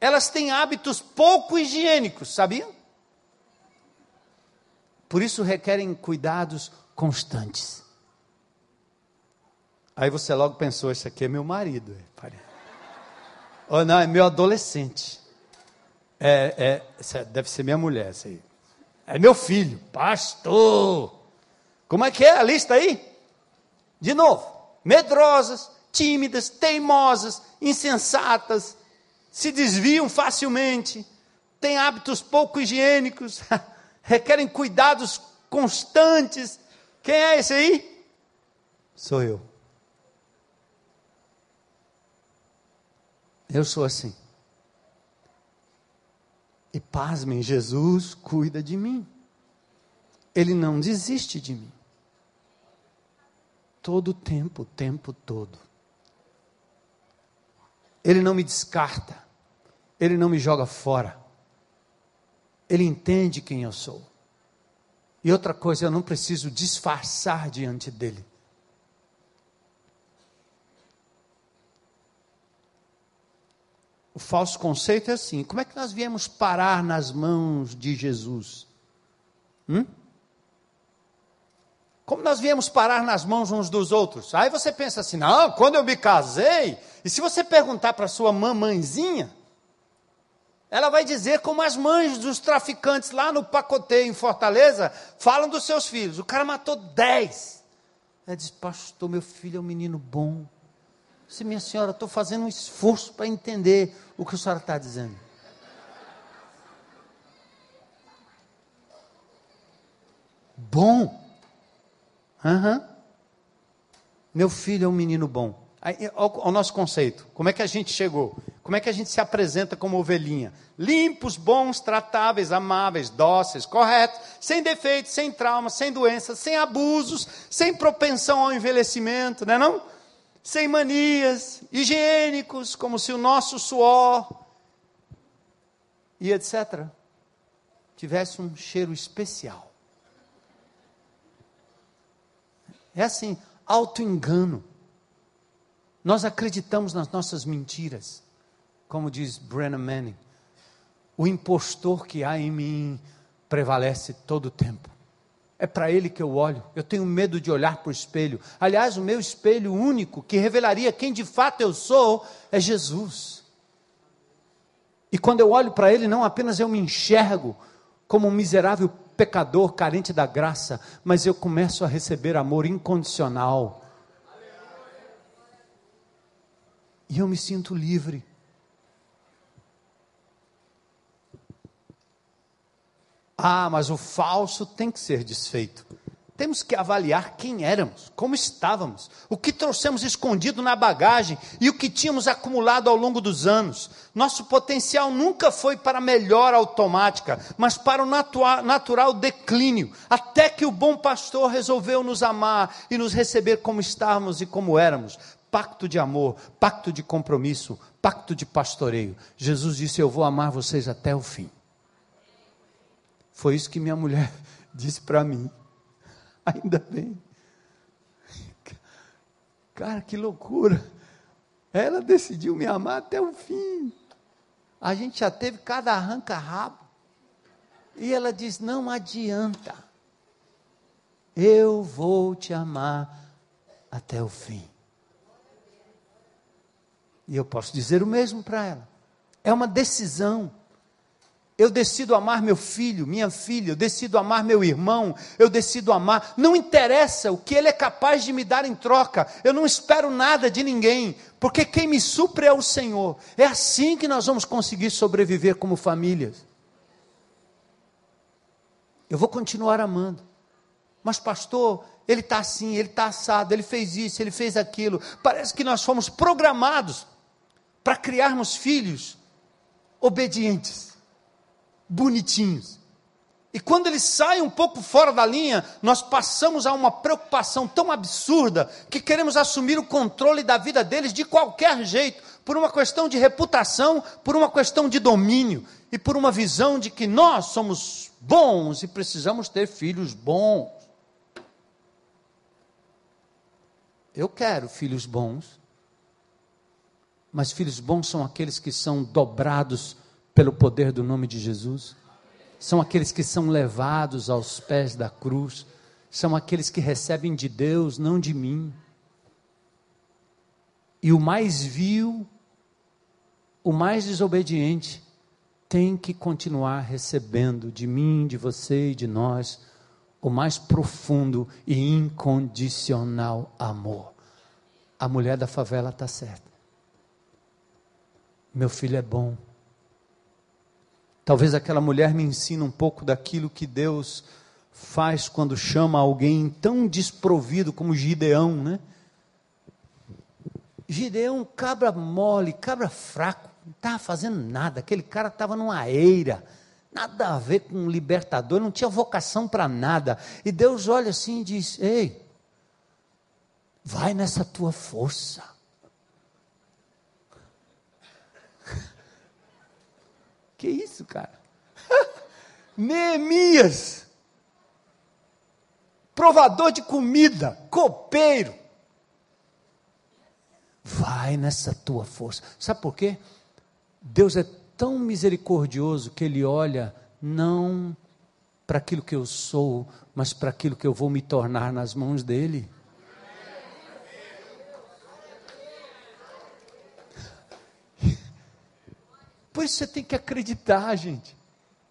S1: Elas têm hábitos pouco higiênicos, sabiam? Por isso requerem cuidados constantes. Aí você logo pensou: esse aqui é meu marido. Ou não, é meu adolescente. É, é, deve ser minha mulher, essa aí. É meu filho, pastor. Como é que é a lista aí? De novo, medrosas, tímidas, teimosas, insensatas, se desviam facilmente, têm hábitos pouco higiênicos, requerem cuidados constantes. Quem é esse aí? Sou eu. Eu sou assim. E pasmem, Jesus cuida de mim. Ele não desiste de mim todo o tempo, o tempo todo. Ele não me descarta, ele não me joga fora. Ele entende quem eu sou. E outra coisa, eu não preciso disfarçar diante dele. O falso conceito é assim: como é que nós viemos parar nas mãos de Jesus? Hum? Como nós viemos parar nas mãos uns dos outros? Aí você pensa assim: não, quando eu me casei, e se você perguntar para sua mamãezinha, ela vai dizer como as mães dos traficantes lá no pacoteio em Fortaleza falam dos seus filhos. O cara matou dez. Ela diz, pastor, meu filho é um menino bom. Se minha senhora, estou fazendo um esforço para entender o que a senhora está dizendo. Bom. Uhum. Meu filho é um menino bom. Aí, ao, ao nosso conceito, como é que a gente chegou? Como é que a gente se apresenta como ovelhinha? Limpos, bons, tratáveis, amáveis, dóceis, corretos, sem defeitos, sem traumas, sem doenças, sem abusos, sem propensão ao envelhecimento, não é não? Sem manias, higiênicos, como se o nosso suor e etc. tivesse um cheiro especial. É assim, auto-engano. Nós acreditamos nas nossas mentiras, como diz Brennan Manning. O impostor que há em mim prevalece todo o tempo. É para ele que eu olho. Eu tenho medo de olhar para o espelho. Aliás, o meu espelho único que revelaria quem de fato eu sou é Jesus. E quando eu olho para ele, não apenas eu me enxergo como um miserável pecador carente da graça, mas eu começo a receber amor incondicional E eu me sinto livre. Ah, mas o falso tem que ser desfeito. Temos que avaliar quem éramos, como estávamos, o que trouxemos escondido na bagagem e o que tínhamos acumulado ao longo dos anos. Nosso potencial nunca foi para melhora automática, mas para o natural declínio, até que o bom pastor resolveu nos amar e nos receber como estávamos e como éramos, pacto de amor, pacto de compromisso, pacto de pastoreio. Jesus disse: Eu vou amar vocês até o fim. Foi isso que minha mulher disse para mim. Ainda bem. Cara, que loucura. Ela decidiu me amar até o fim. A gente já teve cada arranca-rabo. E ela diz: Não adianta. Eu vou te amar até o fim. E eu posso dizer o mesmo para ela. É uma decisão. Eu decido amar meu filho, minha filha, eu decido amar meu irmão, eu decido amar. Não interessa o que ele é capaz de me dar em troca, eu não espero nada de ninguém, porque quem me supre é o Senhor. É assim que nós vamos conseguir sobreviver como famílias. Eu vou continuar amando, mas, pastor, ele está assim, ele está assado, ele fez isso, ele fez aquilo. Parece que nós fomos programados para criarmos filhos obedientes, bonitinhos. E quando eles saem um pouco fora da linha, nós passamos a uma preocupação tão absurda que queremos assumir o controle da vida deles de qualquer jeito, por uma questão de reputação, por uma questão de domínio e por uma visão de que nós somos bons e precisamos ter filhos bons. Eu quero filhos bons, mas filhos bons são aqueles que são dobrados pelo poder do nome de Jesus. São aqueles que são levados aos pés da cruz. São aqueles que recebem de Deus, não de mim. E o mais vil, o mais desobediente, tem que continuar recebendo de mim, de você e de nós o mais profundo e incondicional amor. A mulher da favela está certa. Meu filho é bom. Talvez aquela mulher me ensine um pouco daquilo que Deus faz quando chama alguém tão desprovido como Gideão, né? Gideão, cabra mole, cabra fraco, não estava fazendo nada. Aquele cara estava numa eira, nada a ver com um libertador, não tinha vocação para nada. E Deus olha assim e diz: Ei, vai nessa tua força. Que isso, cara? Neemias. provador de comida, copeiro. Vai nessa tua força. Sabe por quê? Deus é tão misericordioso que Ele olha não para aquilo que eu sou, mas para aquilo que eu vou me tornar nas mãos dEle. Por isso você tem que acreditar, gente.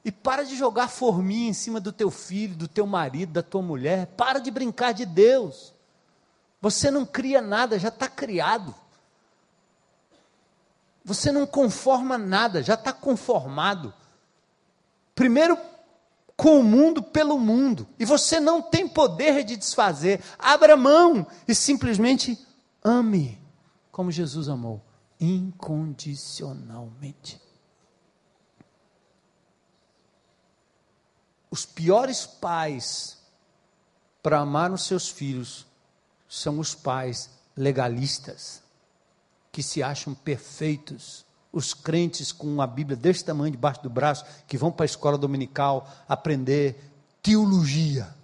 S1: E para de jogar forminha em cima do teu filho, do teu marido, da tua mulher. Para de brincar de Deus. Você não cria nada, já está criado. Você não conforma nada, já está conformado. Primeiro com o mundo pelo mundo. E você não tem poder de desfazer. Abra mão e simplesmente ame como Jesus amou, incondicionalmente. Os piores pais para amar os seus filhos são os pais legalistas, que se acham perfeitos, os crentes com uma Bíblia desse tamanho debaixo do braço, que vão para a escola dominical aprender teologia.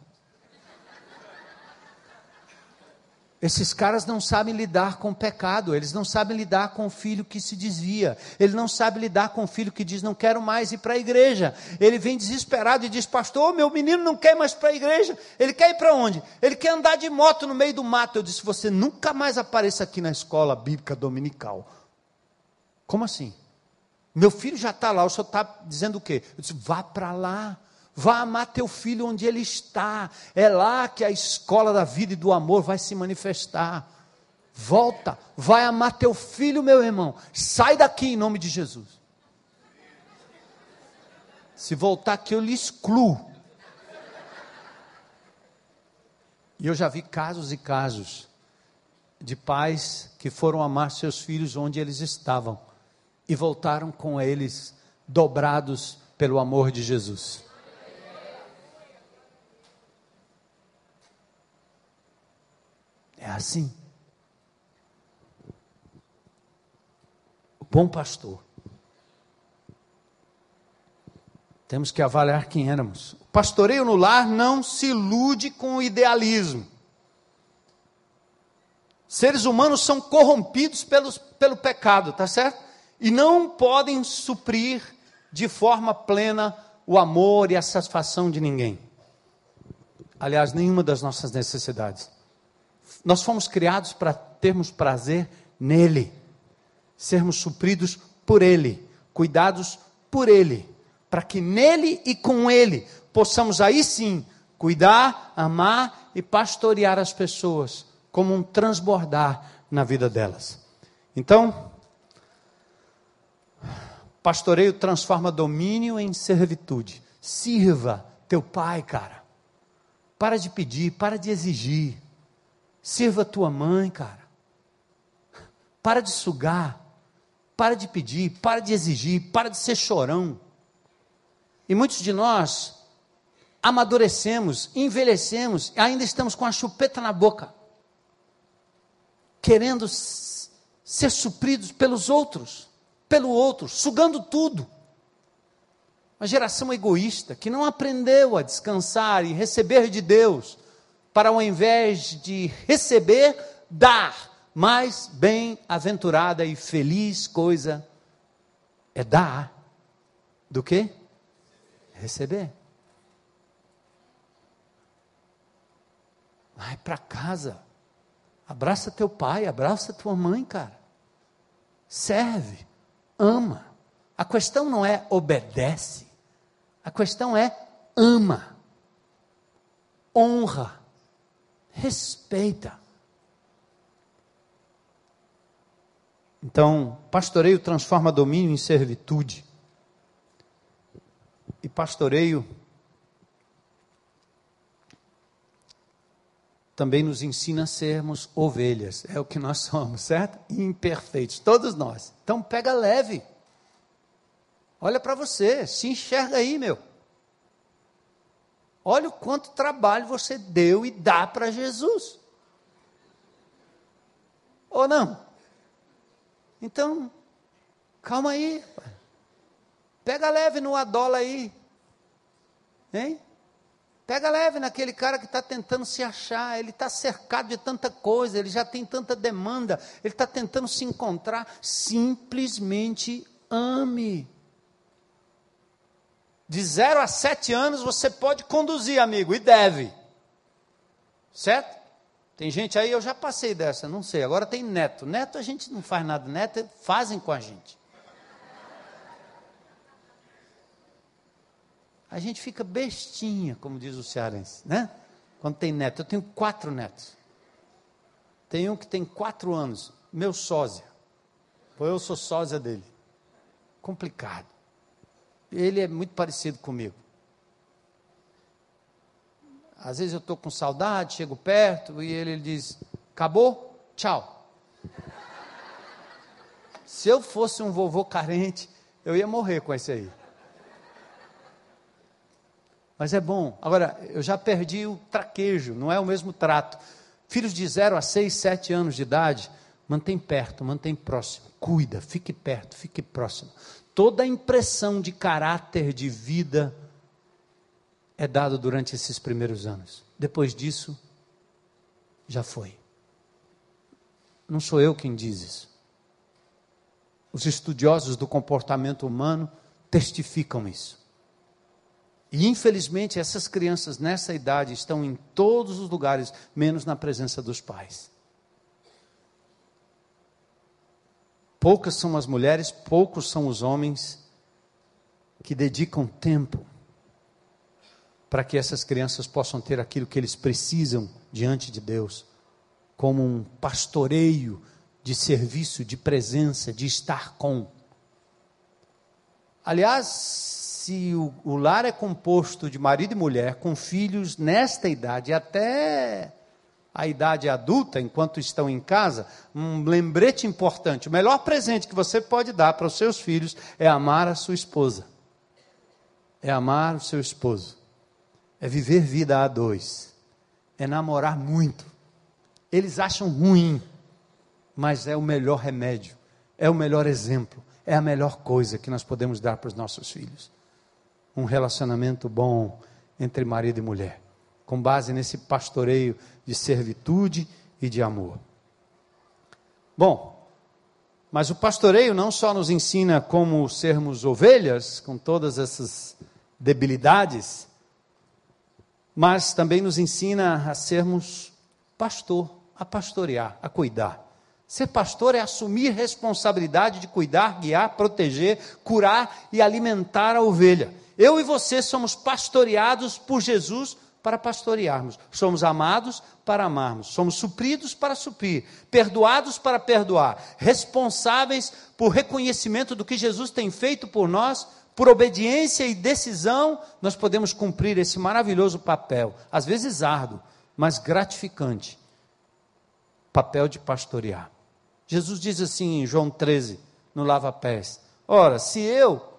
S1: Esses caras não sabem lidar com o pecado, eles não sabem lidar com o filho que se desvia, ele não sabe lidar com o filho que diz: Não quero mais ir para a igreja. Ele vem desesperado e diz: Pastor, meu menino não quer mais para a igreja. Ele quer ir para onde? Ele quer andar de moto no meio do mato. Eu disse: Você nunca mais apareça aqui na escola bíblica dominical. Como assim? Meu filho já está lá, o senhor está dizendo o quê? Eu disse: Vá para lá. Vá amar teu filho onde ele está. É lá que a escola da vida e do amor vai se manifestar. Volta, vai amar teu filho, meu irmão. Sai daqui em nome de Jesus. Se voltar aqui, eu lhe excluo. E eu já vi casos e casos de pais que foram amar seus filhos onde eles estavam e voltaram com eles dobrados pelo amor de Jesus. É assim. O bom pastor. Temos que avaliar quem éramos. O pastoreio no lar não se ilude com o idealismo. Seres humanos são corrompidos pelos, pelo pecado, tá certo? E não podem suprir de forma plena o amor e a satisfação de ninguém. Aliás, nenhuma das nossas necessidades. Nós fomos criados para termos prazer nele, sermos supridos por ele, cuidados por ele, para que nele e com ele possamos aí sim cuidar, amar e pastorear as pessoas, como um transbordar na vida delas. Então, pastoreio transforma domínio em servitude. Sirva teu pai, cara. Para de pedir, para de exigir. Sirva tua mãe, cara. Para de sugar. Para de pedir. Para de exigir. Para de ser chorão. E muitos de nós amadurecemos, envelhecemos, e ainda estamos com a chupeta na boca, querendo ser supridos pelos outros, pelo outro, sugando tudo. Uma geração egoísta que não aprendeu a descansar e receber de Deus, para ao invés de receber, dar. Mais bem-aventurada e feliz coisa é dar do que receber. Vai para casa. Abraça teu pai, abraça tua mãe, cara. Serve, ama. A questão não é obedece. A questão é ama. Honra respeita. Então, pastoreio transforma domínio em servitude. E pastoreio também nos ensina a sermos ovelhas. É o que nós somos, certo? Imperfeitos, todos nós. Então, pega leve. Olha para você, se enxerga aí, meu. Olha o quanto trabalho você deu e dá para Jesus. Ou não? Então, calma aí. Pega leve no adola aí. Hein? Pega leve naquele cara que está tentando se achar, ele está cercado de tanta coisa, ele já tem tanta demanda, ele está tentando se encontrar. Simplesmente ame. De zero a sete anos você pode conduzir, amigo, e deve. Certo? Tem gente aí, eu já passei dessa, não sei. Agora tem neto. Neto a gente não faz nada, neto fazem com a gente. a gente fica bestinha, como diz o cearense, né? Quando tem neto. Eu tenho quatro netos. Tem um que tem quatro anos, meu sósia. Pois eu sou sósia dele. Complicado. Ele é muito parecido comigo. Às vezes eu estou com saudade, chego perto e ele, ele diz: Acabou? Tchau. Se eu fosse um vovô carente, eu ia morrer com esse aí. Mas é bom. Agora, eu já perdi o traquejo, não é o mesmo trato. Filhos de 0 a 6, 7 anos de idade, mantém perto, mantém próximo. Cuida, fique perto, fique próximo. Toda a impressão de caráter, de vida, é dado durante esses primeiros anos. Depois disso, já foi. Não sou eu quem diz isso. Os estudiosos do comportamento humano testificam isso. E infelizmente essas crianças nessa idade estão em todos os lugares, menos na presença dos pais. Poucas são as mulheres, poucos são os homens que dedicam tempo para que essas crianças possam ter aquilo que eles precisam diante de Deus, como um pastoreio de serviço, de presença, de estar com. Aliás, se o, o lar é composto de marido e mulher com filhos nesta idade até a idade adulta, enquanto estão em casa, um lembrete importante: o melhor presente que você pode dar para os seus filhos é amar a sua esposa, é amar o seu esposo, é viver vida a dois, é namorar muito. Eles acham ruim, mas é o melhor remédio, é o melhor exemplo, é a melhor coisa que nós podemos dar para os nossos filhos. Um relacionamento bom entre marido e mulher, com base nesse pastoreio de servitude e de amor. Bom, mas o pastoreio não só nos ensina como sermos ovelhas, com todas essas debilidades, mas também nos ensina a sermos pastor, a pastorear, a cuidar. Ser pastor é assumir responsabilidade de cuidar, guiar, proteger, curar e alimentar a ovelha. Eu e você somos pastoreados por Jesus para pastorearmos. Somos amados para amarmos. Somos supridos para suprir. Perdoados para perdoar. Responsáveis por reconhecimento do que Jesus tem feito por nós. Por obediência e decisão, nós podemos cumprir esse maravilhoso papel. Às vezes árduo, mas gratificante. Papel de pastorear. Jesus diz assim em João 13, no lava-pés: Ora, se eu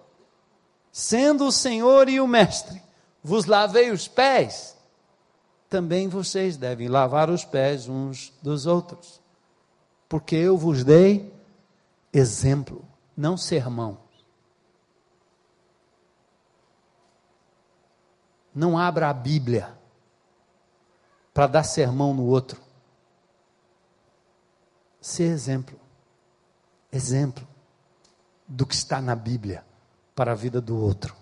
S1: sendo o Senhor e o Mestre, vos lavei os pés, também vocês devem lavar os pés uns dos outros, porque eu vos dei exemplo, não sermão. Não abra a Bíblia para dar sermão no outro. Ser exemplo. Exemplo do que está na Bíblia para a vida do outro.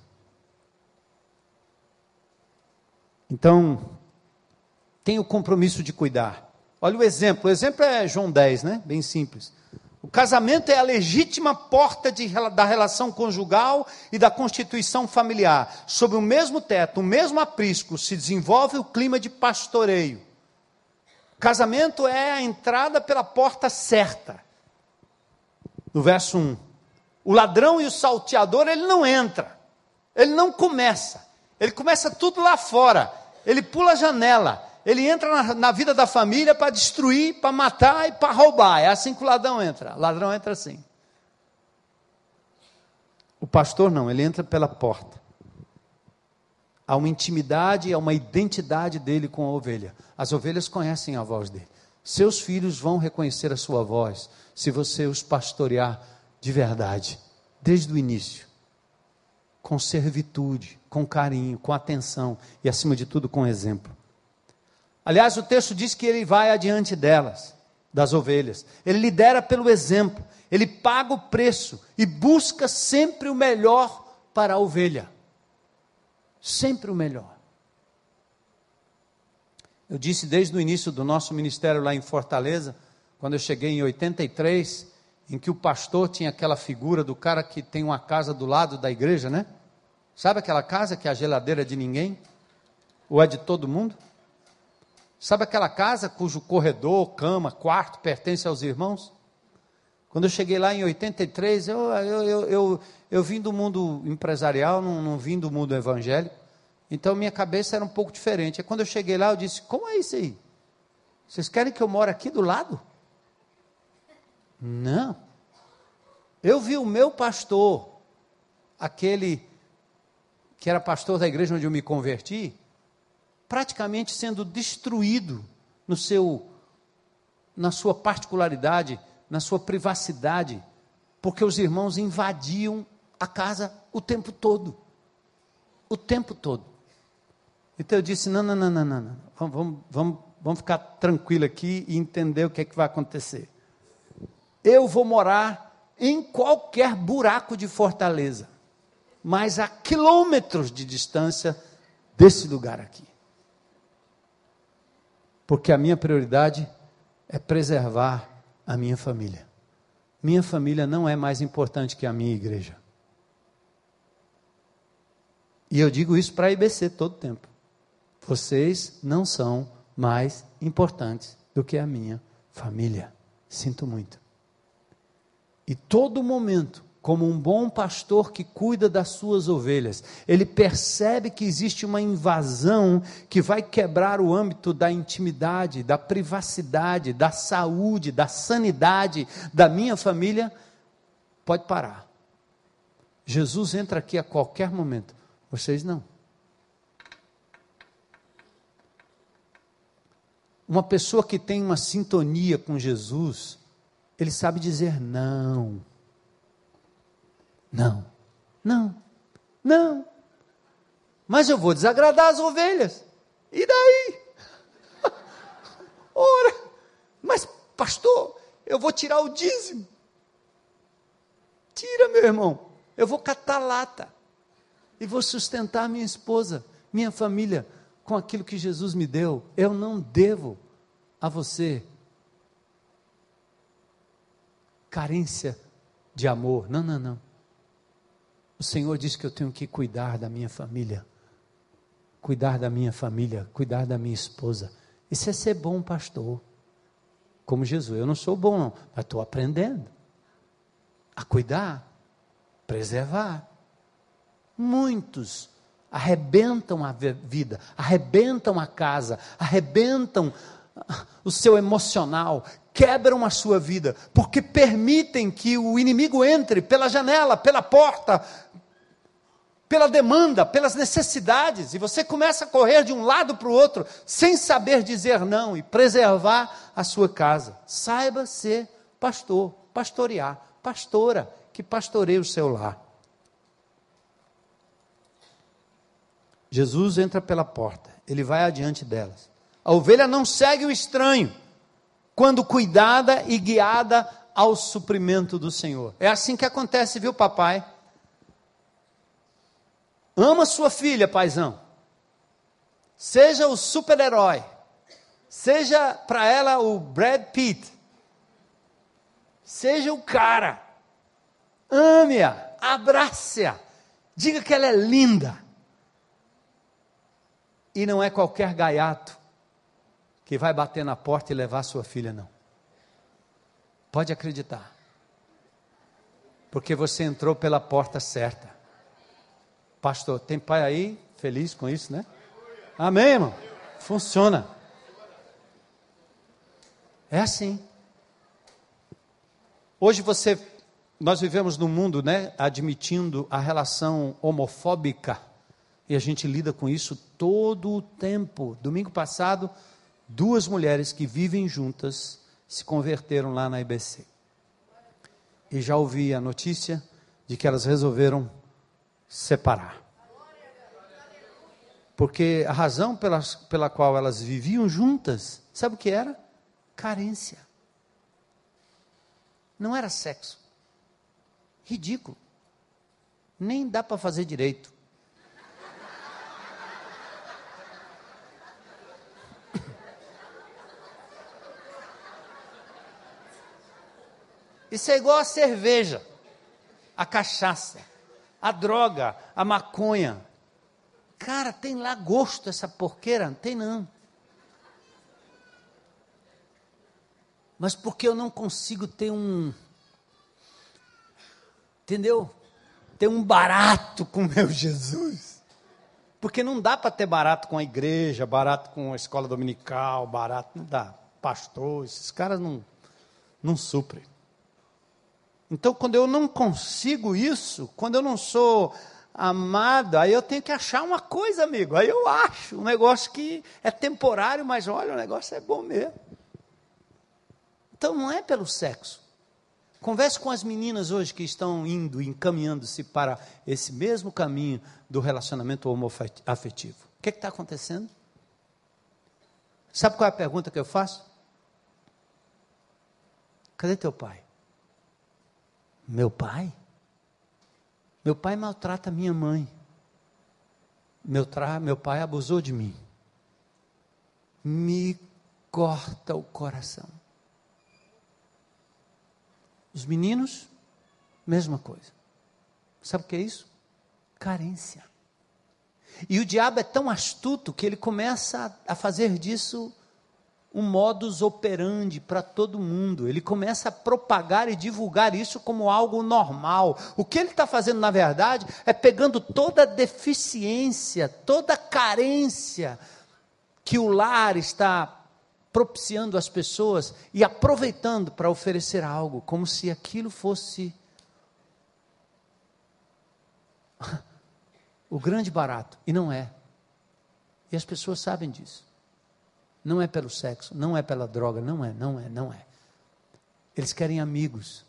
S1: Então, tem o compromisso de cuidar. Olha o exemplo, o exemplo é João 10, né? Bem simples. O casamento é a legítima porta de, da relação conjugal e da constituição familiar. Sob o mesmo teto, o mesmo aprisco, se desenvolve o clima de pastoreio. O casamento é a entrada pela porta certa. No verso 1. O ladrão e o salteador, ele não entra. Ele não começa. Ele começa tudo lá fora. Ele pula a janela. Ele entra na, na vida da família para destruir, para matar e para roubar. É assim que o ladrão entra. O ladrão entra assim. O pastor não, ele entra pela porta. Há uma intimidade, há uma identidade dele com a ovelha. As ovelhas conhecem a voz dele. Seus filhos vão reconhecer a sua voz se você os pastorear de verdade, desde o início. com servitude, com carinho, com atenção e, acima de tudo, com exemplo. Aliás, o texto diz que ele vai adiante delas, das ovelhas. Ele lidera pelo exemplo, ele paga o preço e busca sempre o melhor para a ovelha. Sempre o melhor. Eu disse desde o início do nosso ministério lá em Fortaleza, quando eu cheguei em 83, em que o pastor tinha aquela figura do cara que tem uma casa do lado da igreja, né? Sabe aquela casa que é a geladeira de ninguém? Ou é de todo mundo? Sabe aquela casa cujo corredor, cama, quarto pertence aos irmãos? Quando eu cheguei lá em 83, eu, eu, eu, eu, eu vim do mundo empresarial, não, não vim do mundo evangélico. Então minha cabeça era um pouco diferente. E quando eu cheguei lá, eu disse: Como é isso aí? Vocês querem que eu moro aqui do lado? Não. Eu vi o meu pastor, aquele que era pastor da igreja onde eu me converti, praticamente sendo destruído no seu na sua particularidade, na sua privacidade, porque os irmãos invadiam a casa o tempo todo. O tempo todo. Então eu disse: não, não, não, não, não, não. Vamos, vamos, vamos, vamos ficar tranquilo aqui e entender o que é que vai acontecer. Eu vou morar em qualquer buraco de fortaleza, mas a quilômetros de distância desse lugar aqui porque a minha prioridade é preservar a minha família. Minha família não é mais importante que a minha igreja. E eu digo isso para a IBC todo tempo. Vocês não são mais importantes do que a minha família. Sinto muito. E todo momento como um bom pastor que cuida das suas ovelhas, ele percebe que existe uma invasão que vai quebrar o âmbito da intimidade, da privacidade, da saúde, da sanidade da minha família, pode parar. Jesus entra aqui a qualquer momento, vocês não. Uma pessoa que tem uma sintonia com Jesus, ele sabe dizer não. Não, não, não. Mas eu vou desagradar as ovelhas. E daí? Ora, mas pastor, eu vou tirar o dízimo. Tira, meu irmão. Eu vou catar lata. E vou sustentar minha esposa, minha família, com aquilo que Jesus me deu. Eu não devo a você carência de amor. Não, não, não. O Senhor diz que eu tenho que cuidar da minha família, cuidar da minha família, cuidar da minha esposa. Isso é ser bom pastor. Como Jesus, eu não sou bom, não, mas estou aprendendo a cuidar, preservar. Muitos arrebentam a vida, arrebentam a casa, arrebentam o seu emocional, quebram a sua vida, porque permitem que o inimigo entre pela janela, pela porta, pela demanda, pelas necessidades, e você começa a correr de um lado para o outro, sem saber dizer não e preservar a sua casa. Saiba ser pastor, pastorear, pastora que pastoreia o seu lar. Jesus entra pela porta, ele vai adiante delas. A ovelha não segue o estranho, quando cuidada e guiada ao suprimento do Senhor. É assim que acontece, viu, papai? Ama sua filha, paizão. Seja o super-herói. Seja para ela o Brad Pitt. Seja o cara. Ame-a, abrace-a. Diga que ela é linda. E não é qualquer gaiato que vai bater na porta e levar sua filha, não. Pode acreditar. Porque você entrou pela porta certa. Pastor, tem pai aí feliz com isso, né? Amém, irmão? Funciona. É assim. Hoje você, nós vivemos num mundo, né, admitindo a relação homofóbica e a gente lida com isso todo o tempo. Domingo passado, duas mulheres que vivem juntas se converteram lá na IBC. E já ouvi a notícia de que elas resolveram separar. Porque a razão pela, pela qual elas viviam juntas, sabe o que era? Carência. Não era sexo. Ridículo. Nem dá para fazer direito. Isso é igual a cerveja, a cachaça, a droga, a maconha. Cara, tem lá gosto essa porqueira? Tem não. Mas porque eu não consigo ter um. Entendeu? Ter um barato com meu Jesus. Porque não dá para ter barato com a igreja, barato com a escola dominical, barato, não dá. Pastor, esses caras não, não suprem. Então, quando eu não consigo isso, quando eu não sou amado, aí eu tenho que achar uma coisa, amigo. Aí eu acho um negócio que é temporário, mas olha, o negócio é bom mesmo. Então, não é pelo sexo. Converse com as meninas hoje que estão indo, encaminhando-se para esse mesmo caminho do relacionamento homoafetivo. O que é está acontecendo? Sabe qual é a pergunta que eu faço? Cadê teu pai? Meu pai? Meu pai maltrata minha mãe. Meu, tra... meu pai abusou de mim. Me corta o coração. Os meninos, mesma coisa. Sabe o que é isso? Carência. E o diabo é tão astuto que ele começa a fazer disso um modus operandi para todo mundo. Ele começa a propagar e divulgar isso como algo normal. O que ele está fazendo, na verdade, é pegando toda a deficiência, toda a carência que o lar está propiciando às pessoas e aproveitando para oferecer algo, como se aquilo fosse o grande barato. E não é. E as pessoas sabem disso. Não é pelo sexo, não é pela droga, não é, não é, não é. Eles querem amigos.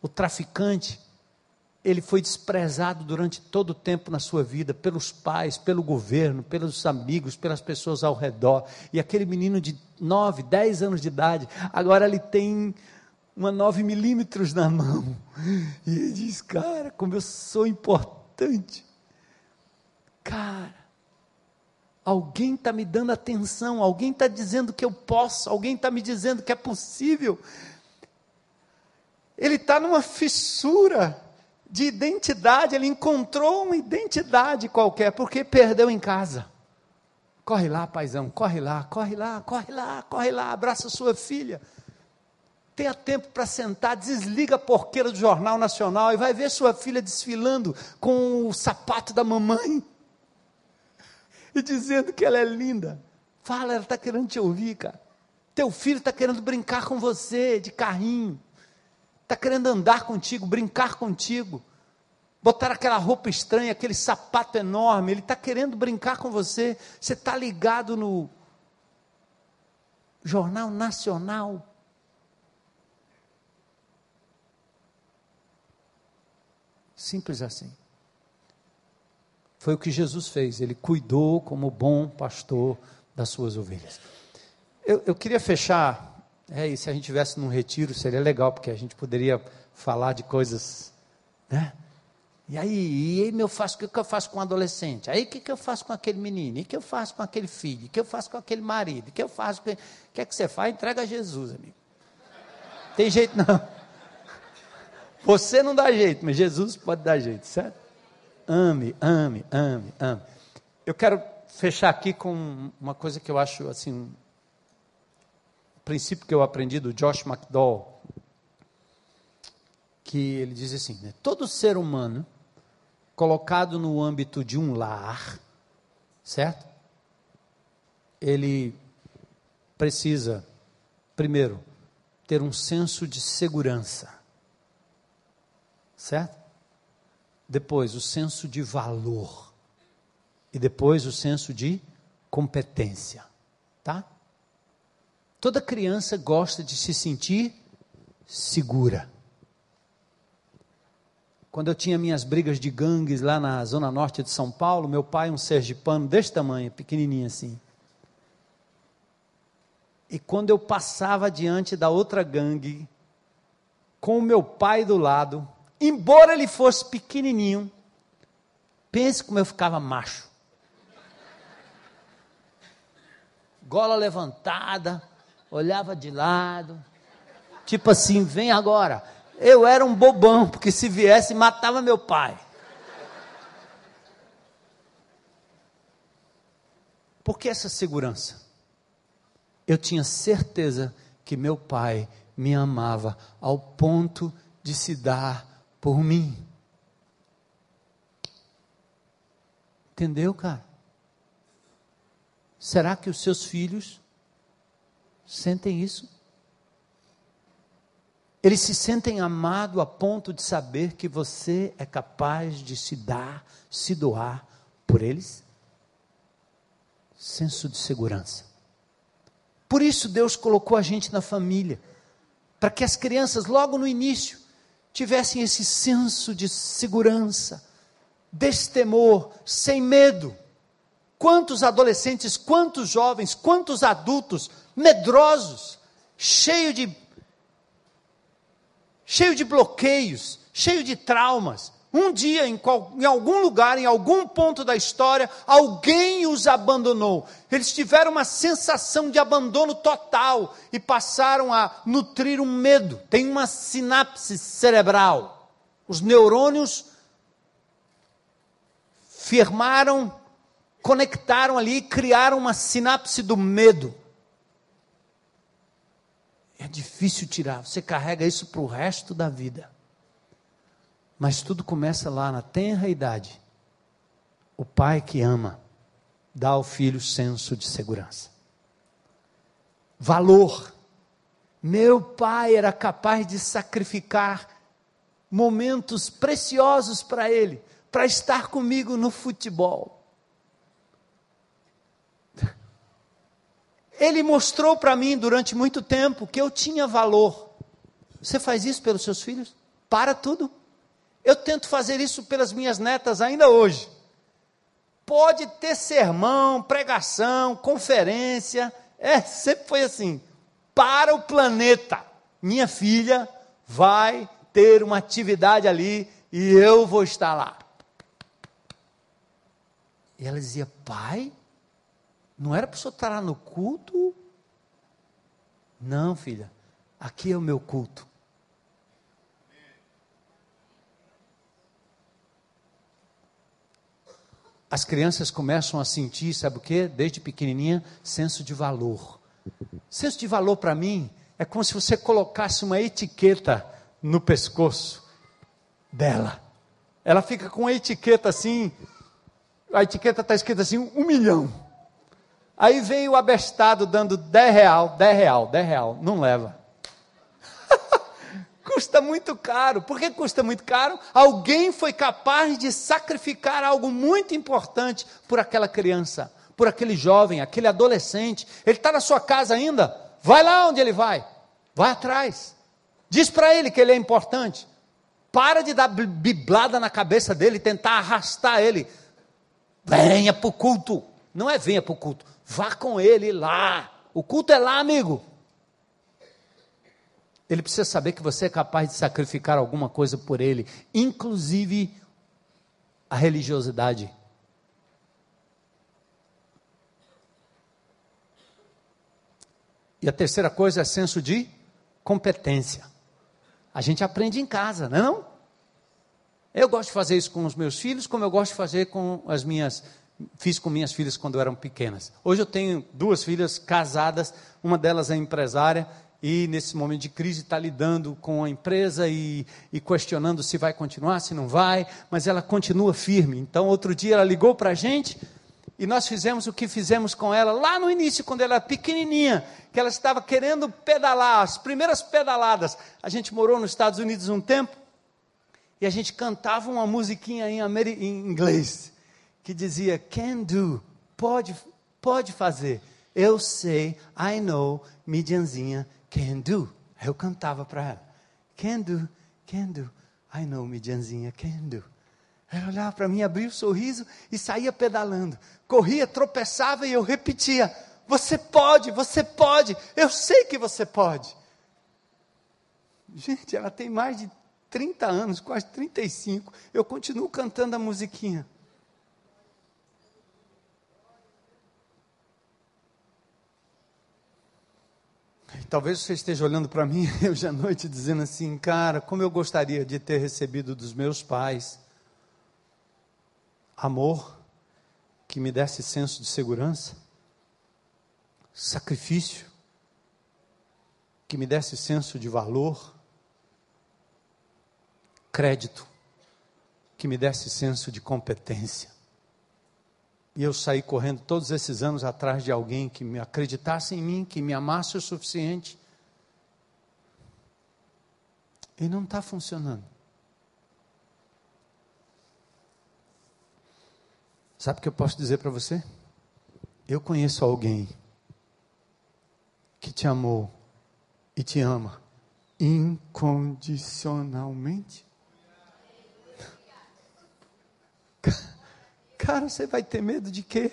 S1: O traficante, ele foi desprezado durante todo o tempo na sua vida, pelos pais, pelo governo, pelos amigos, pelas pessoas ao redor. E aquele menino de 9, 10 anos de idade, agora ele tem uma 9 milímetros na mão. E ele diz: Cara, como eu sou importante. Cara, Alguém está me dando atenção, alguém está dizendo que eu posso, alguém está me dizendo que é possível. Ele está numa fissura de identidade, ele encontrou uma identidade qualquer, porque perdeu em casa. Corre lá, paizão, corre lá, corre lá, corre lá, corre lá, abraça sua filha. Tenha tempo para sentar, desliga a porqueira do Jornal Nacional e vai ver sua filha desfilando com o sapato da mamãe e dizendo que ela é linda. Fala, ela está querendo te ouvir, cara. Teu filho está querendo brincar com você de carrinho. Está querendo andar contigo, brincar contigo. Botar aquela roupa estranha, aquele sapato enorme. Ele está querendo brincar com você. Você está ligado no Jornal Nacional. Simples assim. Foi o que Jesus fez, ele cuidou como bom pastor das suas ovelhas. Eu, eu queria fechar, é, e se a gente tivesse num retiro seria legal, porque a gente poderia falar de coisas, né? E aí, e aí meu faço, o que, que eu faço com um adolescente? Aí o que, que eu faço com aquele menino? E o que eu faço com aquele filho? O que eu faço com aquele marido? O que eu faço com... O que é que você faz? Entrega a Jesus, amigo. Tem jeito não. Você não dá jeito, mas Jesus pode dar jeito, certo? Ame, ame, ame, ame. Eu quero fechar aqui com uma coisa que eu acho assim, um princípio que eu aprendi do Josh McDowell, que ele diz assim: né, todo ser humano colocado no âmbito de um lar, certo? Ele precisa, primeiro, ter um senso de segurança, certo? Depois o senso de valor e depois o senso de competência, tá? Toda criança gosta de se sentir segura. quando eu tinha minhas brigas de gangues lá na zona norte de São Paulo, meu pai, um sergipano desse tamanho, pequenininho assim. E quando eu passava diante da outra gangue, com o meu pai do lado, embora ele fosse pequenininho, pense como eu ficava macho. Gola levantada, olhava de lado, tipo assim, vem agora. Eu era um bobão, porque se viesse matava meu pai. Por que essa segurança? Eu tinha certeza que meu pai me amava ao ponto de se dar por mim. Entendeu, cara? Será que os seus filhos sentem isso? Eles se sentem amados a ponto de saber que você é capaz de se dar, se doar por eles? Senso de segurança. Por isso Deus colocou a gente na família, para que as crianças, logo no início, tivessem esse senso de segurança, destemor, sem medo. Quantos adolescentes, quantos jovens, quantos adultos medrosos, cheio de cheio de bloqueios, cheio de traumas. Um dia, em, qual, em, algum lugar, em algum ponto da história, alguém os abandonou. Eles tiveram uma sensação de abandono total e passaram a nutrir um medo. Tem uma sinapse cerebral. Os neurônios firmaram, conectaram ali, criaram uma sinapse do medo. É difícil tirar, você carrega isso para o resto da vida. Mas tudo começa lá na tenra idade. O pai que ama dá ao filho senso de segurança. Valor. Meu pai era capaz de sacrificar momentos preciosos para ele, para estar comigo no futebol. Ele mostrou para mim durante muito tempo que eu tinha valor. Você faz isso pelos seus filhos? Para tudo. Eu tento fazer isso pelas minhas netas ainda hoje. Pode ter sermão, pregação, conferência, é, sempre foi assim. Para o planeta, minha filha vai ter uma atividade ali e eu vou estar lá. E ela dizia: Pai, não era para o senhor estar lá no culto? Não, filha, aqui é o meu culto. As crianças começam a sentir, sabe o que? Desde pequenininha, senso de valor. Senso de valor para mim é como se você colocasse uma etiqueta no pescoço dela. Ela fica com a etiqueta assim, a etiqueta está escrita assim, um milhão. Aí vem o abestado dando 10 real, 10 real, 10 real, não leva. custa muito caro. Por que custa muito caro? Alguém foi capaz de sacrificar algo muito importante por aquela criança, por aquele jovem, aquele adolescente. Ele está na sua casa ainda? Vai lá onde ele vai. Vai atrás. Diz para ele que ele é importante. Para de dar biblada na cabeça dele, tentar arrastar ele. Venha para o culto. Não é venha para o culto. Vá com ele lá. O culto é lá, amigo. Ele precisa saber que você é capaz de sacrificar alguma coisa por ele, inclusive a religiosidade. E a terceira coisa é senso de competência. A gente aprende em casa, não é não? Eu gosto de fazer isso com os meus filhos, como eu gosto de fazer com as minhas fiz com minhas filhas quando eram pequenas. Hoje eu tenho duas filhas casadas, uma delas é empresária e nesse momento de crise está lidando com a empresa e, e, questionando se vai continuar, se não vai, mas ela continua firme. Então, outro dia ela ligou para a gente e nós fizemos o que fizemos com ela lá no início, quando ela era pequenininha, que ela estava querendo pedalar, as primeiras pedaladas. A gente morou nos Estados Unidos um tempo e a gente cantava uma musiquinha em, em inglês que dizia can do, pode, pode fazer. Eu sei, I know, Midianzinha can do. Eu cantava para ela. Can do, can do, I know, Midianzinha, can do. Ela olhava para mim, abria o sorriso e saía pedalando. Corria, tropeçava e eu repetia: Você pode, você pode, eu sei que você pode. Gente, ela tem mais de 30 anos, quase 35. Eu continuo cantando a musiquinha. Talvez você esteja olhando para mim hoje à noite dizendo assim, cara, como eu gostaria de ter recebido dos meus pais amor que me desse senso de segurança, sacrifício que me desse senso de valor, crédito que me desse senso de competência. E eu saí correndo todos esses anos atrás de alguém que me acreditasse em mim, que me amasse o suficiente. E não está funcionando. Sabe o que eu posso dizer para você? Eu conheço alguém que te amou e te ama incondicionalmente. Cara, você vai ter medo de quê?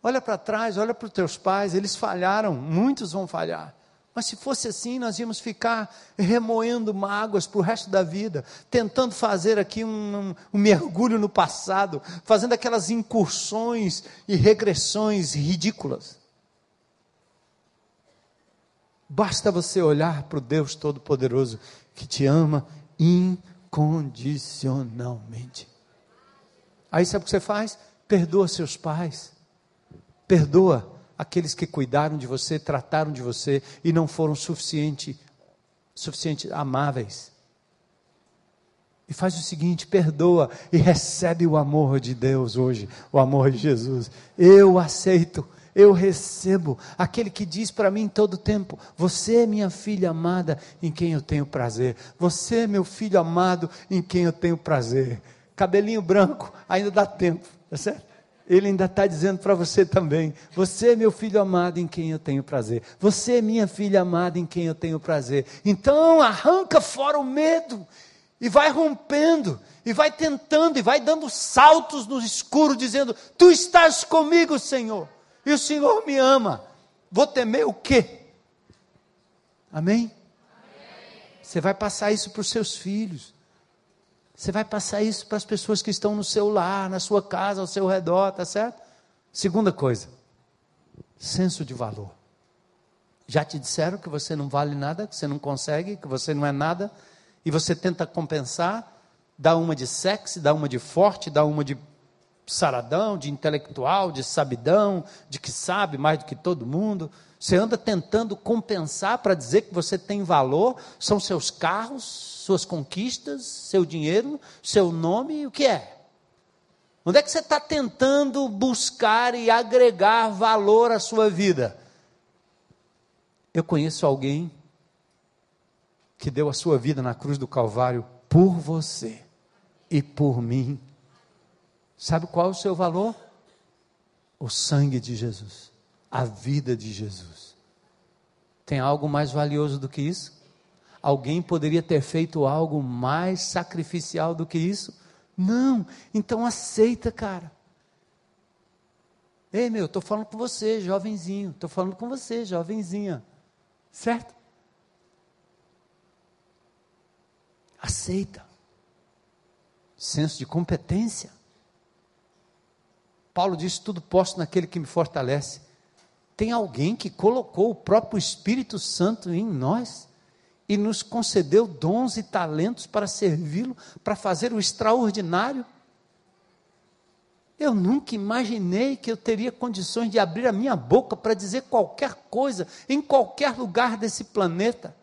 S1: Olha para trás, olha para os teus pais, eles falharam, muitos vão falhar. Mas se fosse assim, nós íamos ficar remoendo mágoas para o resto da vida, tentando fazer aqui um, um, mergulho no passado, fazendo aquelas incursões e regressões ridículas. Basta você olhar para o Deus Todo-Poderoso que te ama incondicionalmente. Aí sabe o que você faz? Perdoa seus pais, perdoa aqueles que cuidaram de você, trataram de você e não foram suficiente, suficiente amáveis. E faz o seguinte: perdoa e recebe o amor de Deus hoje, o amor de Jesus. Eu aceito, eu recebo. Aquele que diz para mim todo tempo: Você é minha filha amada, em quem eu tenho prazer. Você é meu filho amado, em quem eu tenho prazer. Cabelinho branco, ainda dá tempo, tá certo? Ele ainda está dizendo para você também: Você é meu filho amado em quem eu tenho prazer. Você é minha filha amada em quem eu tenho prazer. Então arranca fora o medo e vai rompendo, e vai tentando, e vai dando saltos no escuro, dizendo: Tu estás comigo, Senhor, e o Senhor me ama. Vou temer o quê? Amém? Você vai passar isso para os seus filhos. Você vai passar isso para as pessoas que estão no seu lar, na sua casa, ao seu redor, tá certo? Segunda coisa, senso de valor. Já te disseram que você não vale nada, que você não consegue, que você não é nada, e você tenta compensar, dá uma de sexy, dá uma de forte, dá uma de saradão, de intelectual, de sabidão, de que sabe mais do que todo mundo. Você anda tentando compensar para dizer que você tem valor, são seus carros, suas conquistas, seu dinheiro, seu nome, o que é? Onde é que você está tentando buscar e agregar valor à sua vida? Eu conheço alguém que deu a sua vida na cruz do Calvário por você e por mim. Sabe qual é o seu valor? O sangue de Jesus, a vida de Jesus. Tem algo mais valioso do que isso? Alguém poderia ter feito algo mais sacrificial do que isso? Não, então aceita, cara. Ei, meu, estou falando com você, jovenzinho. Estou falando com você, jovenzinha. Certo? Aceita. Senso de competência. Paulo diz: tudo posso naquele que me fortalece. Tem alguém que colocou o próprio Espírito Santo em nós e nos concedeu dons e talentos para servi-lo, para fazer o extraordinário. Eu nunca imaginei que eu teria condições de abrir a minha boca para dizer qualquer coisa em qualquer lugar desse planeta.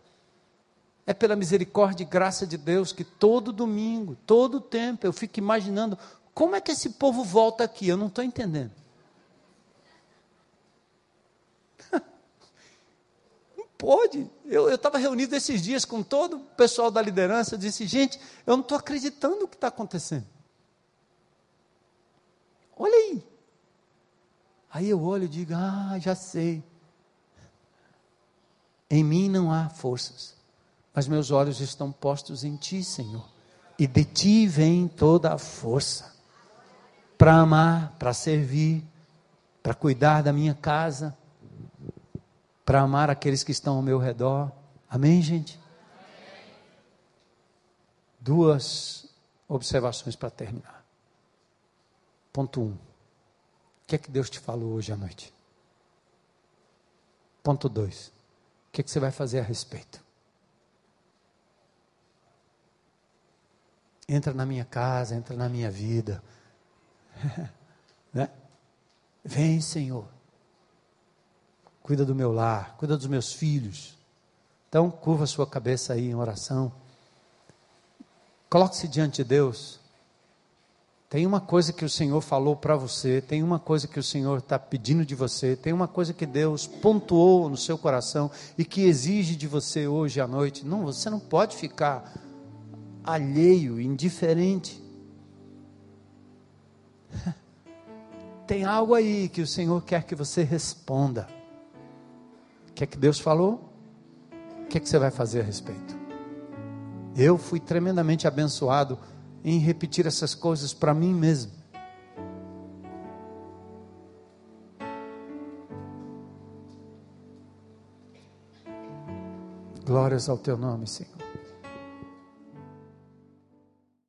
S1: É pela misericórdia e graça de Deus que todo domingo, todo tempo, eu fico imaginando como é que esse povo volta aqui. Eu não estou entendendo. pode. Eu estava reunido esses dias com todo o pessoal da liderança, eu disse, gente, eu não estou acreditando no que está acontecendo. Olha aí. Aí eu olho e digo, ah, já sei. Em mim não há forças, mas meus olhos estão postos em Ti, Senhor. E de Ti vem toda a força para amar, para servir, para cuidar da minha casa, para amar aqueles que estão ao meu redor. Amém, gente? Duas observações para terminar. Ponto um. O que é que Deus te falou hoje à noite? Ponto dois. O que é que você vai fazer a respeito? Entra na minha casa, entra na minha vida. né? Vem, Senhor. Cuida do meu lar, cuida dos meus filhos. Então, curva sua cabeça aí em oração. Coloque-se diante de Deus. Tem uma coisa que o Senhor falou para você, tem uma coisa que o Senhor está pedindo de você, tem uma coisa que Deus pontuou no seu coração e que exige de você hoje à noite. Não, você não pode ficar alheio, indiferente. Tem algo aí que o Senhor quer que você responda. O que é que Deus falou? O que é que você vai fazer a respeito? Eu fui tremendamente abençoado em repetir essas coisas para mim mesmo. Glórias ao teu nome, Senhor.